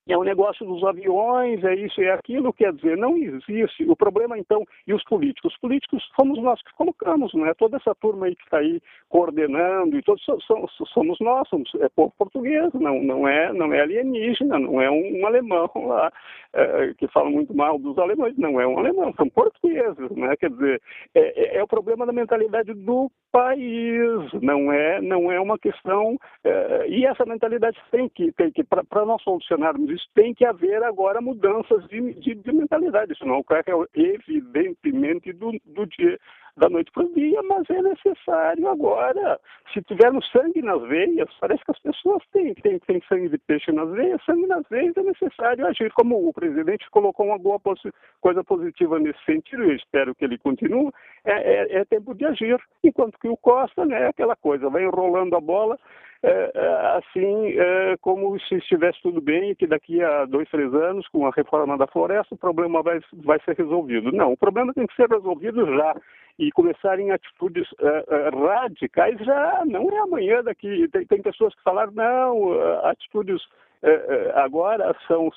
é o negócio dos aviões, é isso, é aquilo, quer dizer, não existe. O problema, então, e os políticos? Os políticos fomos nós que colocamos, não é? Toda essa turma aí que está aí coordenando, e todos somos, somos nós, somos, é povo português, não, não, é, não é alienígena, não é um, um alemão lá, é, que fala muito mal dos alemães, não é um alemão, são portugueses, né? Quer dizer, é, é, é o problema da mentalidade do país, não é, não é uma questão, é, e essa mentalidade tem que, tem que para nós solucionarmos isso, tem que haver agora mudanças de, de, de mentalidade, isso não ocorre evidentemente do, do dia da noite para o dia, mas é necessário agora. Se tivermos sangue nas veias, parece que as pessoas têm, têm, têm sangue de peixe nas veias, sangue nas veias é necessário agir. Como o presidente colocou uma boa coisa positiva nesse sentido, eu espero que ele continue, é, é, é tempo de agir. Enquanto que o Costa, né, aquela coisa, vai enrolando a bola, é, é, assim é, como se estivesse tudo bem e que daqui a dois, três anos, com a reforma da floresta, o problema vai, vai ser resolvido. Não, o problema tem que ser resolvido já e começarem atitudes radicais já não é amanhã daqui. Tem, pessoas que falaram, não, atitudes agora são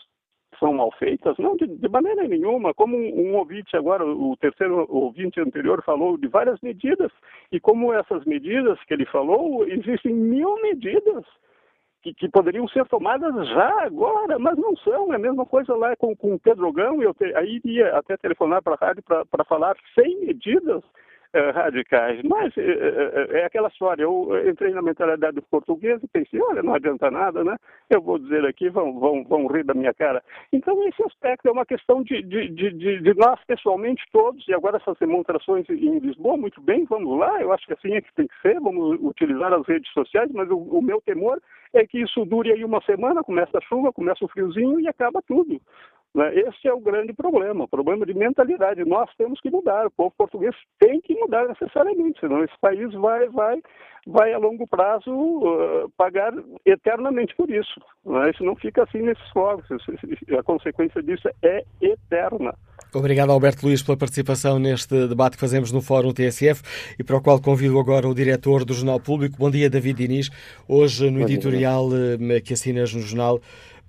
são mal feitas? Não, de, de maneira nenhuma. Como um, um, ouvinte agora, o terceiro ouvinte anterior falou de várias medidas, e como essas medidas que ele falou, existem mil medidas que, que, poderiam ser tomadas já agora, mas não são. É a mesma coisa lá com, o Pedro Gão, eu te, aí ia até telefonar para a rádio para falar 100 medidas radicais. Mas eh, eh, é aquela história, eu entrei na mentalidade do português e pensei, olha, não adianta nada, né? Eu vou dizer aqui, vão, vão, vão rir da minha cara. Então, esse aspecto é uma questão de, de, de, de nós, pessoalmente, todos, e agora essas demonstrações em Lisboa, muito bem, vamos lá, eu acho que assim é que tem que ser, vamos utilizar as redes sociais, mas o, o meu temor é que isso dure aí uma semana, começa a chuva, começa o friozinho e acaba tudo. Né? Esse é o grande problema, o problema de mentalidade. Nós temos que mudar, o povo português tem que mudar necessariamente, senão esse país vai, vai, vai a longo prazo uh, pagar eternamente por isso. Né? Isso não fica assim nesses fogos, a consequência disso é eterna. Obrigado, Alberto Luís, pela participação neste debate que fazemos no Fórum TSF e para o qual convido agora o diretor do Jornal Público. Bom dia, David Diniz. Hoje, no editorial que assinas no jornal,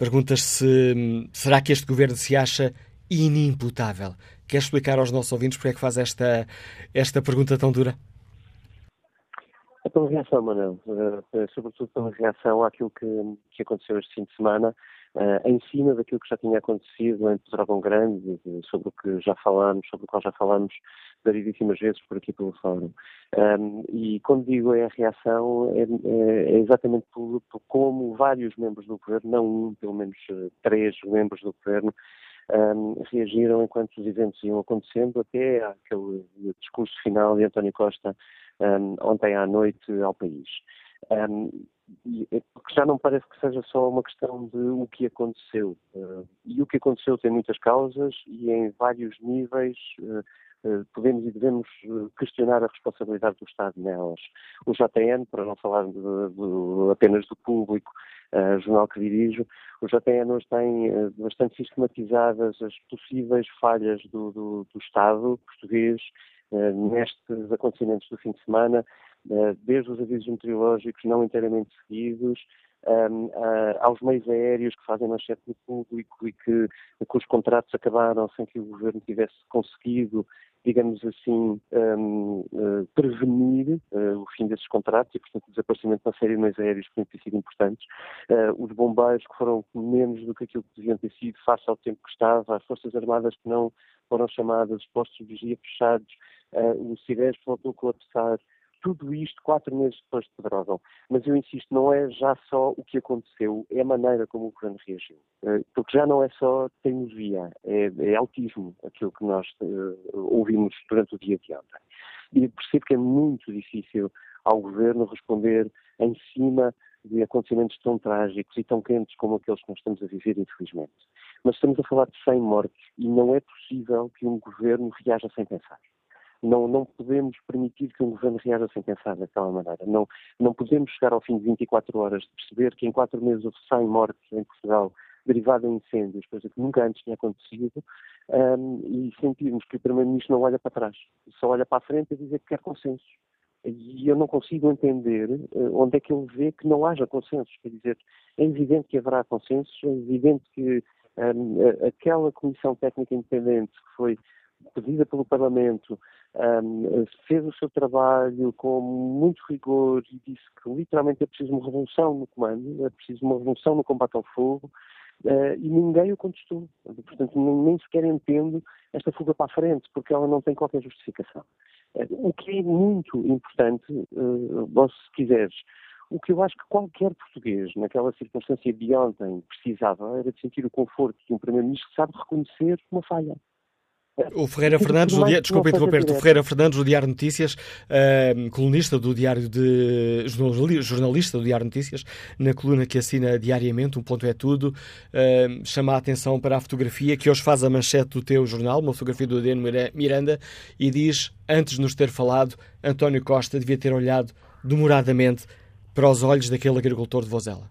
Perguntas-se será que este governo se acha inimputável? Quer explicar aos nossos ouvintes porque é que faz esta, esta pergunta tão dura? É pela reação, Manuel, uh, sobretudo pela reação àquilo que, que aconteceu este fim de semana, uh, em cima daquilo que já tinha acontecido em Pedrógão Grande, sobre o que já falámos, sobre o qual já falámos variedíssimas vezes por aqui pelo fórum. Um, e quando digo é a reação, é, é, exatamente por, por, como vários membros do governo, não um, pelo menos uh, três membros do governo, um, reagiram enquanto os eventos iam acontecendo, até aquele discurso final de António Costa um, ontem à noite ao país. Um, porque já não parece que seja só uma questão de o que aconteceu. Uh, e o que aconteceu tem muitas causas e em vários níveis uh, uh, podemos e devemos questionar a responsabilidade do Estado nelas. O JN, para não falar de, de, apenas do público, uh, jornal que dirijo, o JN hoje tem bastante sistematizadas as possíveis falhas do, do, do Estado português nestes acontecimentos do fim de semana, eh, desde os avisos meteorológicos não inteiramente seguidos, uh, aos meios aéreos que fazem manchete no público e que, os contratos acabaram sem que o governo tivesse conseguido, digamos assim, um, uh, prevenir uh, o fim desses contratos e, portanto, o desaparecimento de uma série de meios aéreos que têm sido importantes. os bombeiros que foram menos do que aquilo que deviam ter sido face ao tempo que estava, as Forças Armadas que não foram chamadas, os postos de vigia fechados, o CIDES voltou a colapsar tudo isto quatro meses depois de Pedrógão. Mas eu insisto, não é já só o que aconteceu, é a maneira como o governo reagiu. Eh, porque já não é só teimosia, é, é autismo aquilo que nós uh, ouvimos durante o dia de ontem. E percebo que é muito difícil ao governo responder em cima de acontecimentos tão trágicos e tão quentes como aqueles que nós estamos a viver, infelizmente. Mas estamos a falar de 100 mortos e não é possível que um governo reaja sem pensar. Não, não podemos permitir que um governo reaja sem pensar daquela maneira. Não, não podemos chegar ao fim de 24 horas de perceber que em quatro meses houve 100 mortos em Portugal derivado em incêndios, coisa que nunca antes tinha acontecido, um, e sentirmos que o Primeiro-Ministro não olha para trás, só olha para a frente e dizer que quer consenso. E eu não consigo entender uh, onde é que ele vê que não haja consensos. Quer dizer, é evidente que haverá consensos, é evidente que um, aquela Comissão Técnica Independente que foi pedida pelo Parlamento um, fez o seu trabalho com muito rigor e disse que literalmente é preciso uma revolução no comando, é preciso uma revolução no combate ao fogo, Uh, e ninguém o contestou. Portanto, nem sequer entendo esta fuga para a frente, porque ela não tem qualquer justificação. Uh, o que é muito importante, uh, se quiseres, o que eu acho que qualquer português, naquela circunstância de ontem, precisava, era de sentir o conforto de um Primeiro-Ministro que sabe reconhecer uma falha. O Ferreira Fernandes, do dia... desculpa interromper o Ferreira Fernandes, do Diário Notícias, uh, colunista do Diário de. jornalista do Diário Notícias, na coluna que assina diariamente, um ponto é tudo, uh, chama a atenção para a fotografia que hoje faz a manchete do teu jornal, uma fotografia do Adeno Miranda, e diz: Antes de nos ter falado, António Costa devia ter olhado demoradamente para os olhos daquele agricultor de Vozela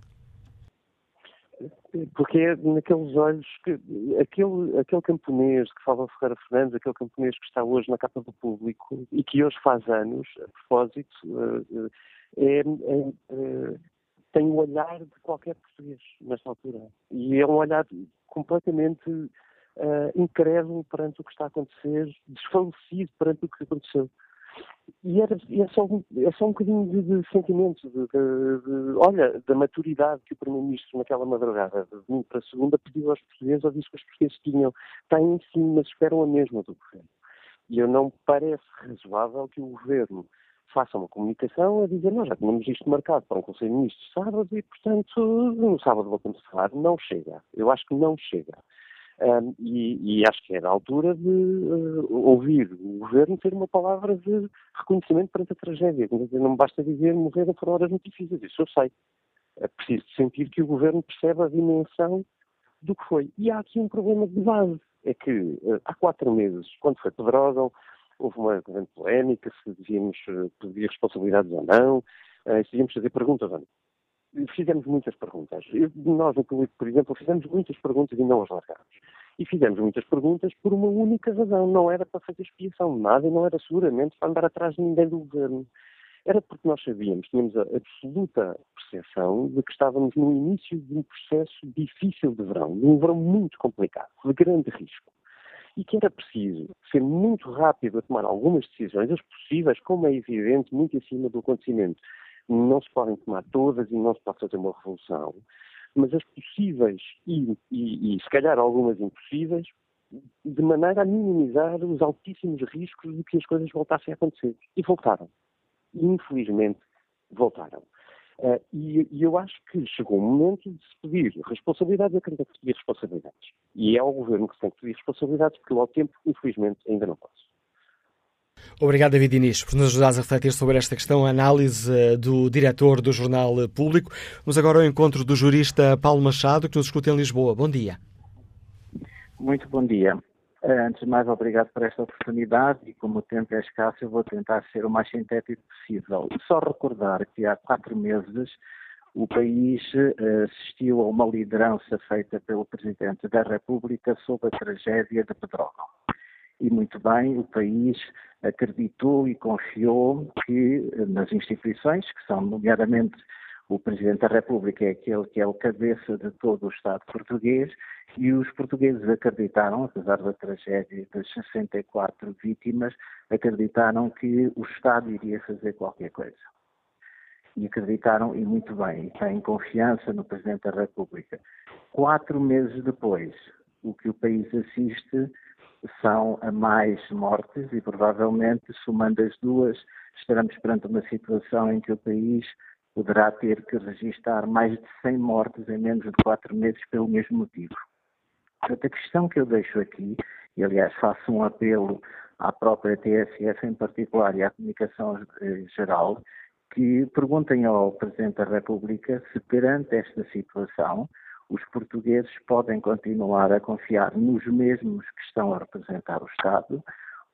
porque é naqueles olhos que aquele, aquele camponês que fala Ferreira Fernandes, aquele camponês que está hoje na capa do público e que hoje faz anos, a propósito, eh, é, é, é, tem o olhar de qualquer português nesta altura. E é um olhar completamente uh, incrédulo perante o que está a acontecer, desfalecido perante o que aconteceu. E, era, e é, só, é só um bocadinho de, de sentimento, de, de, de, olha, da maturidade que o Primeiro-Ministro naquela madrugada, de domingo para segunda, pediu aos portugueses, ou disse que os portugueses tinham, têm sim, mas esperam a mesma do Governo. E eu não parece razoável que o Governo faça uma comunicação a dizer nós já tínhamos isto marcado para um Conselho de Ministros sábado e, portanto, no sábado a falar. Não chega. Eu acho que não chega. Um, e, e, acho que é da altura de uh, ouvir o governo ter uma palavra de reconhecimento perante a tragédia. Não basta dizer morreram por horas muito difíceis, isso eu sei. É preciso sentir que o governo percebe a dimensão do que foi. E há aqui um problema de base. É que uh, há quatro meses, quando foi Pedrógão, houve uma grande polémica se devíamos uh, pedir responsabilidades ou não, uh, se devíamos fazer perguntas ou não fizemos muitas perguntas. Nós, no Público, por exemplo, fizemos muitas perguntas e não as largámos. E fizemos muitas perguntas por uma única razão. Não era para fazer expiação de nada e não era seguramente para andar atrás de ninguém do governo. Era porque nós sabíamos, tínhamos a absoluta percepção de que estávamos no início de um processo difícil de verão, de um verão muito complicado, de grande risco. E que era preciso ser muito rápido a tomar algumas decisões, as possíveis, como é evidente, muito acima do acontecimento não se podem tomar todas e não se pode fazer uma revolução, mas as possíveis e, e, e se calhar algumas impossíveis, de maneira a minimizar os altíssimos riscos de que as coisas voltassem a acontecer. E voltaram. Infelizmente, voltaram. Uh, e, e, eu acho que chegou o momento de se pedir responsabilidades a quem tem que pedir responsabilidades. E é ao governo que tem que pedir responsabilidades, porque ao tempo, infelizmente, ainda não posso. Obrigado, David Inês, por nos ajudares a refletir sobre esta questão, a análise eh, do diretor do Jornal Público. Vamos agora ao encontro do jurista Paulo Machado, que nos escuta em Lisboa. Bom dia. Muito bom dia. Eh, antes de mais, obrigado por esta oportunidade e como o tempo é escasso, eu vou tentar ser o mais sintético possível. Só recordar que há quatro meses o país eh, assistiu a uma liderança feita pelo Presidente da República sobre a tragédia de Pedrógão e muito bem, o país acreditou e confiou que nas instituições, que são nomeadamente o Presidente da República é aquele que é o cabeça de todo o Estado português e os portugueses acreditaram, apesar da tragédia das 64 vítimas, acreditaram que o Estado iria fazer qualquer coisa. E acreditaram, e muito bem, e têm confiança no Presidente da República. Quatro meses depois, o que o país assiste são a mais mortes e provavelmente, somando as duas, estaremos perante uma situação em que o país poderá ter que registrar mais de 100 mortes em menos de quatro meses pelo mesmo motivo. Portanto, a questão que eu deixo aqui, e aliás faço um apelo à própria TSF em particular e à comunicação geral, que perguntem ao Presidente da República se perante esta situação os portugueses podem continuar a confiar nos mesmos que estão a representar o Estado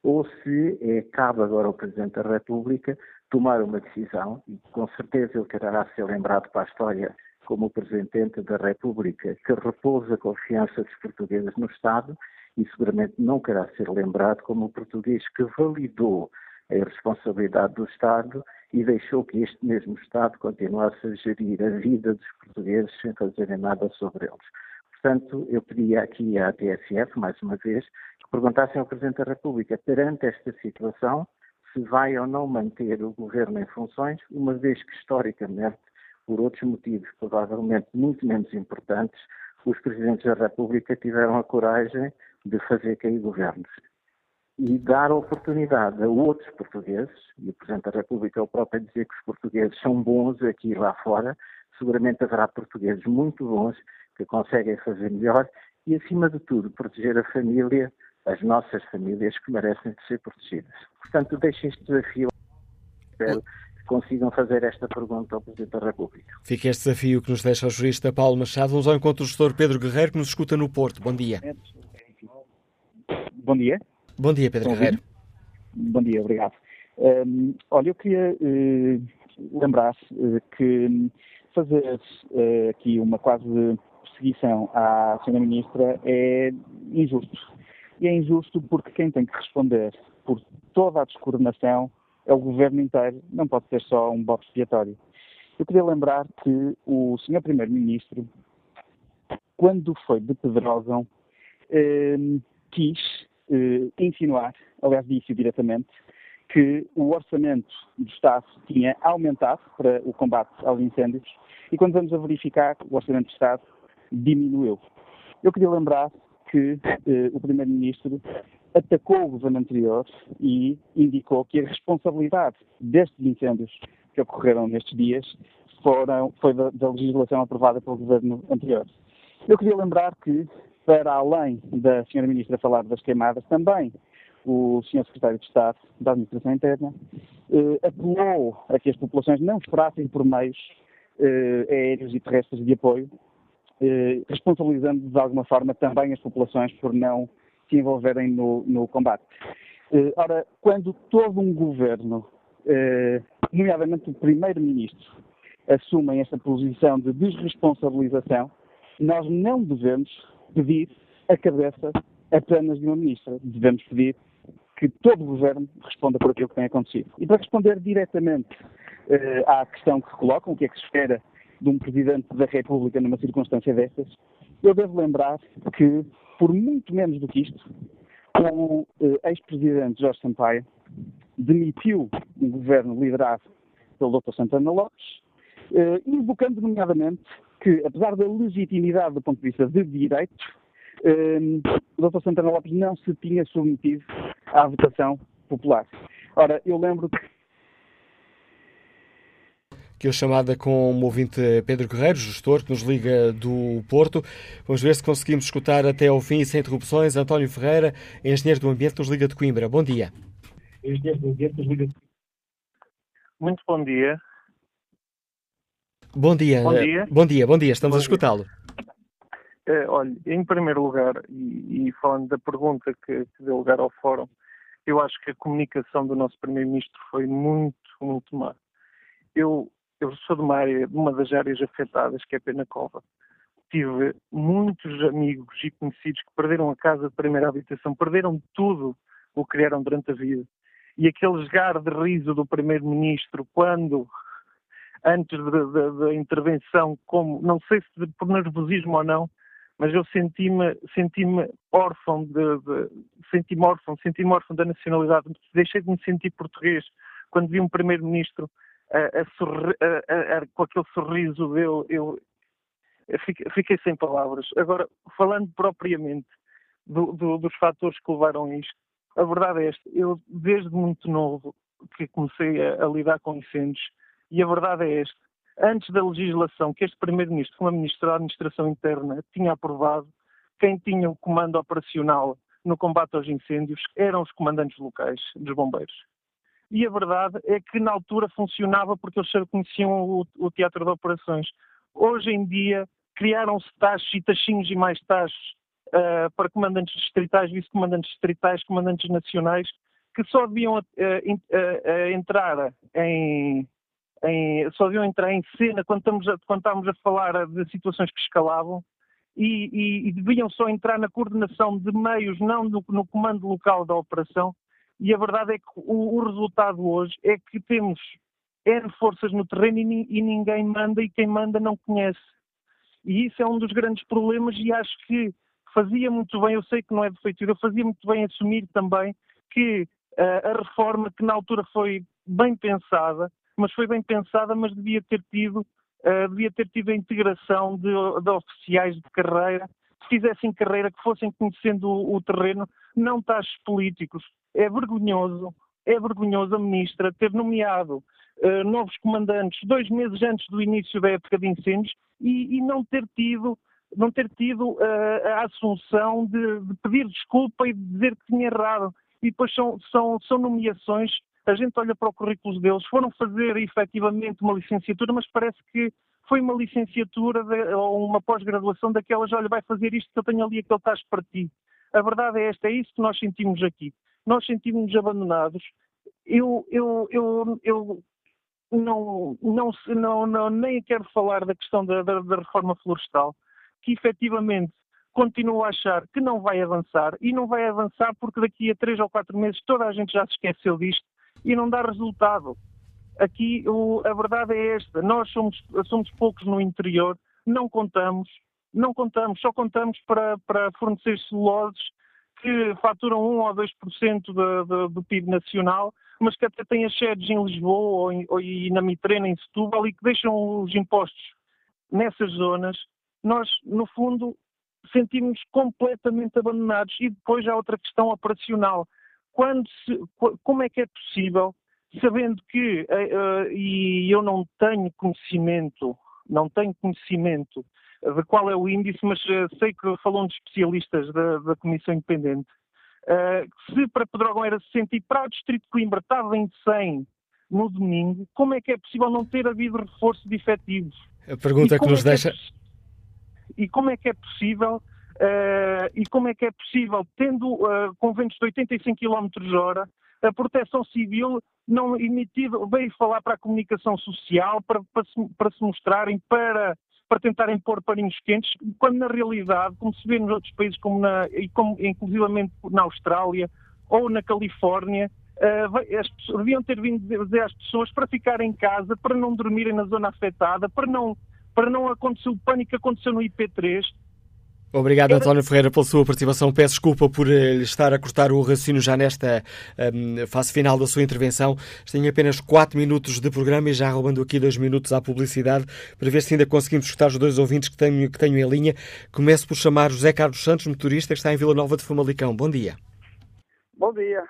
ou se é, cabe agora ao Presidente da República tomar uma decisão, e com certeza ele quererá ser lembrado para a história como o Presidente da República que repousa a confiança dos portugueses no Estado e seguramente não querá ser lembrado como o português que validou a irresponsabilidade do Estado e deixou que este mesmo Estado continuasse a gerir a vida dos portugueses sem fazerem nada sobre eles. Portanto, eu pedia aqui à TSF, mais uma vez, que perguntassem ao Presidente da República, perante esta situação, se vai ou não manter o governo em funções, uma vez que, historicamente, por outros motivos, provavelmente muito menos importantes, os Presidentes da República tiveram a coragem de fazer cair governos e dar oportunidade a outros portugueses, e o Presidente da República é o próprio a dizer que os portugueses são bons aqui e lá fora, seguramente haverá portugueses muito bons que conseguem fazer melhor e, acima de tudo, proteger a família, as nossas famílias que merecem ser protegidas. Portanto, deixem este desafio. Espero que consigam fazer esta pergunta ao Presidente da República. Fica este desafio que nos deixa o jurista Paulo Machado. Vamos ao encontro do gestor Pedro Guerreiro, que nos escuta no Porto. Bom dia. Bom dia. Bom dia, Pedro Guerreiro. Bom dia, obrigado. Um, olha, eu queria uh, lembrar uh, que fazer uh, aqui uma quase perseguição à Sra. Ministra é injusto. E é injusto porque quem tem que responder por toda a descoordenação é o governo inteiro, não pode ser só um bote expiatório. Eu queria lembrar que o Sr. Primeiro-Ministro, quando foi de Pedrógão, quis eh, insinuar, aliás disse diretamente, que o orçamento do Estado tinha aumentado para o combate aos incêndios e quando vamos a verificar, o orçamento do Estado diminuiu. Eu queria lembrar que eh, o Primeiro-Ministro atacou o governo anterior e indicou que a responsabilidade destes incêndios que ocorreram nestes dias foram, foi da, da legislação aprovada pelo governo anterior. Eu queria lembrar que para além da Sra. Ministra falar das queimadas, também o Sr. Secretário de Estado da Administração Interna eh, apelou a que as populações não esperassem por meios eh, aéreos e terrestres de apoio, eh, responsabilizando de alguma forma também as populações por não se envolverem no, no combate. Eh, ora, quando todo um governo, eh, nomeadamente o Primeiro-Ministro, assumem esta posição de desresponsabilização, nós não devemos pedir a cabeça apenas de uma ministra. Devemos pedir que todo o governo responda por aquilo que tem acontecido. E para responder diretamente uh, à questão que colocam, o que é que se espera de um Presidente da República numa circunstância destas, eu devo lembrar que, por muito menos do que isto, o uh, ex-presidente Jorge Sampaio demitiu um governo liderado pelo Dr. Santana Lopes, uh, invocando nomeadamente que, apesar da legitimidade do ponto de vista de direitos, um, o Dr. Santana Lopes não se tinha submetido à votação popular. Ora, eu lembro que Aqui a chamada com o ouvinte Pedro Guerreiro, gestor, que nos liga do Porto. Vamos ver se conseguimos escutar até ao fim, sem interrupções. António Ferreira, engenheiro do ambiente, que nos liga de Coimbra. Bom dia. Engenheiro do ambiente, nos liga de Muito bom dia. Bom dia. Bom dia. Bom dia, bom dia. Estamos bom a escutá-lo. É, olha, em primeiro lugar, e, e falando da pergunta que, que, deu lugar ao fórum, eu acho que a comunicação do nosso Primeiro-Ministro foi muito, muito má. Eu, eu sou de uma, área, de uma das áreas afetadas, que é Penacova. Tive muitos amigos e conhecidos que perderam a casa de primeira habitação, perderam tudo o que criaram durante a vida. E aquele esgar de riso do Primeiro-Ministro quando antes da intervenção, como não sei se por nervosismo ou não, mas eu senti-me senti-me órfão de, de senti-me órfão, senti-me órfão da nacionalidade, deixei de me sentir português quando vi um primeiro-ministro com aquele sorriso dele, eu, eu fiquei, sem palavras. Agora, falando propriamente do, do, dos fatores que levaram a isto, a verdade é esta, eu desde muito novo que comecei a, a lidar com incêndios, e a verdade é esta, antes da legislação que este Primeiro-Ministro, como Ministro da Administração Interna, tinha aprovado, quem tinha o comando operacional no combate aos incêndios eram os comandantes locais dos bombeiros. e a verdade é que na altura funcionava porque eles conheciam o, o teatro de operações. Hoje em dia criaram-se taxas e taxinhos e mais taxas uh, para comandantes distritais, vice-comandantes distritais, comandantes nacionais, que só deviam uh, uh, entrar em, em, só deviam entrar em cena quando estamos, a, quando estamos a falar de situações que escalavam e, e, e, deviam só entrar na coordenação de meios, não no, no comando local da operação. E a verdade é que o, o, resultado hoje é que temos N forças no terreno e, e, ninguém manda e quem manda não conhece. E isso é um dos grandes problemas e acho que fazia muito bem, eu sei que não é defeito, eu fazia muito bem assumir também que uh, a reforma que na altura foi bem pensada, mas foi bem pensada, mas devia ter tido uh, devia ter tido a integração de, de, oficiais de carreira, que fizessem carreira, que fossem conhecendo o, o terreno, não taxos políticos. É vergonhoso, é vergonhoso a ministra ter nomeado uh, novos comandantes dois meses antes do início da época de incêndios e, e não ter tido não ter tido uh, a assunção de, de, pedir desculpa e de dizer que tinha errado. E depois são, são, são nomeações a gente olha para o currículo deles, foram fazer efetivamente uma licenciatura, mas parece que foi uma licenciatura de, ou uma pós-graduação daquelas, olha, vai fazer isto que eu tenho ali aquele tacho para ti. A verdade é esta, é isso que nós sentimos aqui. Nós sentimos-nos abandonados. Eu, eu, eu, eu não, não, não, não, nem quero falar da questão da, da, da reforma florestal, que efetivamente continuo a achar que não vai avançar e não vai avançar porque daqui a três ou quatro meses toda a gente já se esqueceu disto e não dá resultado. Aqui o, a verdade é esta: nós somos, somos poucos no interior, não contamos, não contamos, só contamos para, para fornecer celuloses que faturam 1 ou 2% do, do, do PIB nacional, mas que até têm as sedes em Lisboa ou, em, ou e na Mitrena, em Setúbal, e que deixam os impostos nessas zonas, nós, no fundo, sentimos completamente abandonados. E depois há outra questão operacional quando se, como é que é possível, sabendo que, uh, e eu não tenho conhecimento, não tenho conhecimento de qual é o índice, mas uh, sei que falam de especialistas da, da Comissão Independente, uh, se para Pedrógão era 60 e para o Distrito de Coimbra estava em 100 no domingo, como é que é possível não ter havido reforço de efetivos? A pergunta que nos é deixa... Que é, e como é que é possível Uh, e como é que é possível, tendo uh, com ventos de 85 km hora, a proteção civil não emitido, veio falar para a comunicação social, para, para, se, para se mostrarem, para, para tentarem pôr paninhos quentes, quando na realidade, como se vê nos outros países, como, na, e como inclusivamente na Austrália ou na Califórnia, uh, deviam ter vindo dizer às pessoas para ficarem em casa, para não dormirem na zona afetada, para não, para não acontecer o pânico que aconteceu no IP3, Obrigado, António Ferreira, pela sua participação. Peço desculpa por eh, estar a cortar o raciocínio já nesta um, fase final da sua intervenção. Tenho apenas 4 minutos de programa e já roubando aqui 2 minutos à publicidade para ver se ainda conseguimos escutar os dois ouvintes que tenho, que tenho em linha. Começo por chamar José Carlos Santos, motorista que está em Vila Nova de Famalicão. Bom dia. Bom dia.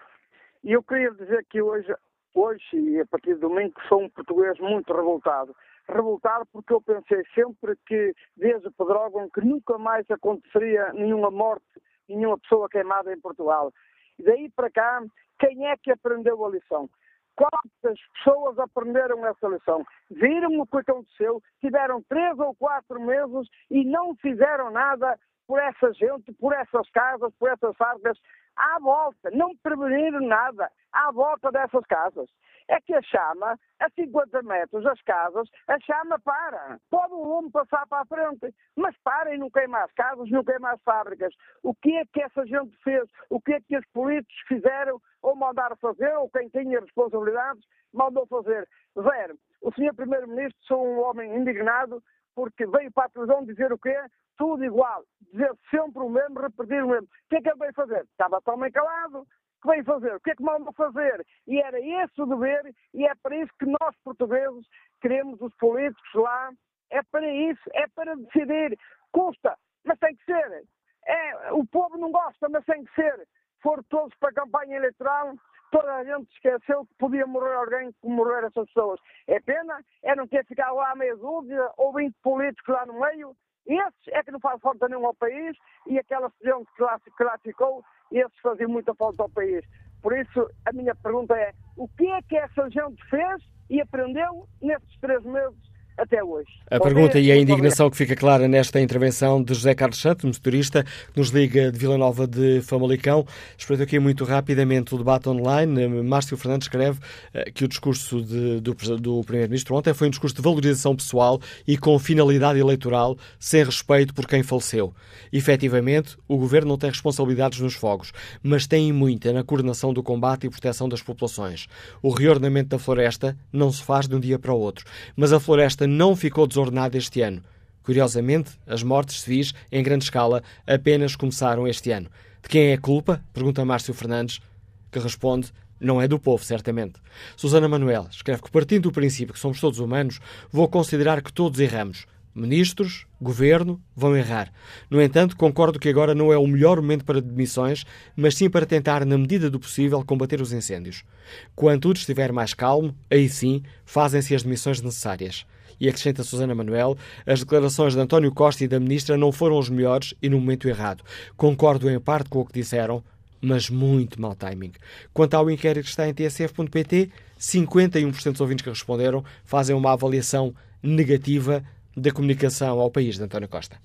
E eu queria dizer que hoje, hoje e a partir de domingo, sou um português muito revoltado revoltado porque eu pensei sempre que, desde Pedrógão, que nunca mais aconteceria nenhuma morte, nenhuma pessoa queimada em Portugal. E daí para cá, quem é que aprendeu a lição? Quantas pessoas aprenderam essa lição? Viram o que aconteceu, tiveram três ou quatro meses e não fizeram nada por essa gente, por essas casas, por essas fábricas, à volta, não preveniram nada à volta dessas casas é que a chama, a 50 metros das casas, a chama para. Pode o lume passar para a frente, mas para e não queima as casas, não queima as fábricas. O que é que essa gente fez? O que é que os políticos fizeram ou mandaram fazer, ou quem tinha responsabilidades mandou fazer? Zero. O senhor Primeiro-Ministro sou um homem indignado porque veio para a televisão dizer o quê? Tudo igual. Dizer sempre o mesmo, repetir o mesmo. O que é que ele veio fazer? Estava tão calado que vem fazer, o que é que mandam fazer? E era esse o dever, e é para isso que nós, portugueses, queremos os políticos lá, é para isso, é para decidir. Custa, mas tem que ser. É, o povo não gosta, mas tem que ser. Foram todos para a campanha eleitoral, toda a gente esqueceu que podia morrer alguém como morrer essas pessoas. É pena, é não ter ficado lá meia dúzia ou 20 políticos lá no meio. Esses é que não faz falta nenhum ao país e aquela gente que lá, que lá ficou esses faziam muita falta ao país. Por isso, a minha pergunta é: o que é que essa gente fez e aprendeu nestes três meses até hoje. A pergunta e a indignação que fica clara nesta intervenção de José Carlos Santos, motorista, que nos liga de Vila Nova de Famalicão. Espreito aqui muito rapidamente o debate online. Márcio Fernandes escreve eh, que o discurso de, do, do Primeiro-Ministro ontem foi um discurso de valorização pessoal e com finalidade eleitoral, sem respeito por quem faleceu. Efetivamente, o Governo não tem responsabilidades nos fogos, mas tem muita na coordenação do combate e proteção das populações. O reordenamento da floresta não se faz de um dia para o outro, mas a floresta não ficou desordenada este ano. Curiosamente, as mortes civis, em grande escala, apenas começaram este ano. De quem é a culpa? Pergunta Márcio Fernandes, que responde: não é do povo, certamente. Susana Manuel escreve que, partindo do princípio que somos todos humanos, vou considerar que todos erramos. Ministros, governo vão errar. No entanto, concordo que agora não é o melhor momento para demissões, mas sim para tentar, na medida do possível, combater os incêndios. Quando tudo estiver mais calmo, aí sim fazem-se as demissões necessárias. E acrescenta Susana Manuel, as declarações de António Costa e da Ministra não foram os melhores e no momento errado. Concordo em parte com o que disseram, mas muito mau timing. Quanto ao inquérito que está em tsf.pt, 51% dos ouvintes que responderam fazem uma avaliação negativa da comunicação ao país de António Costa.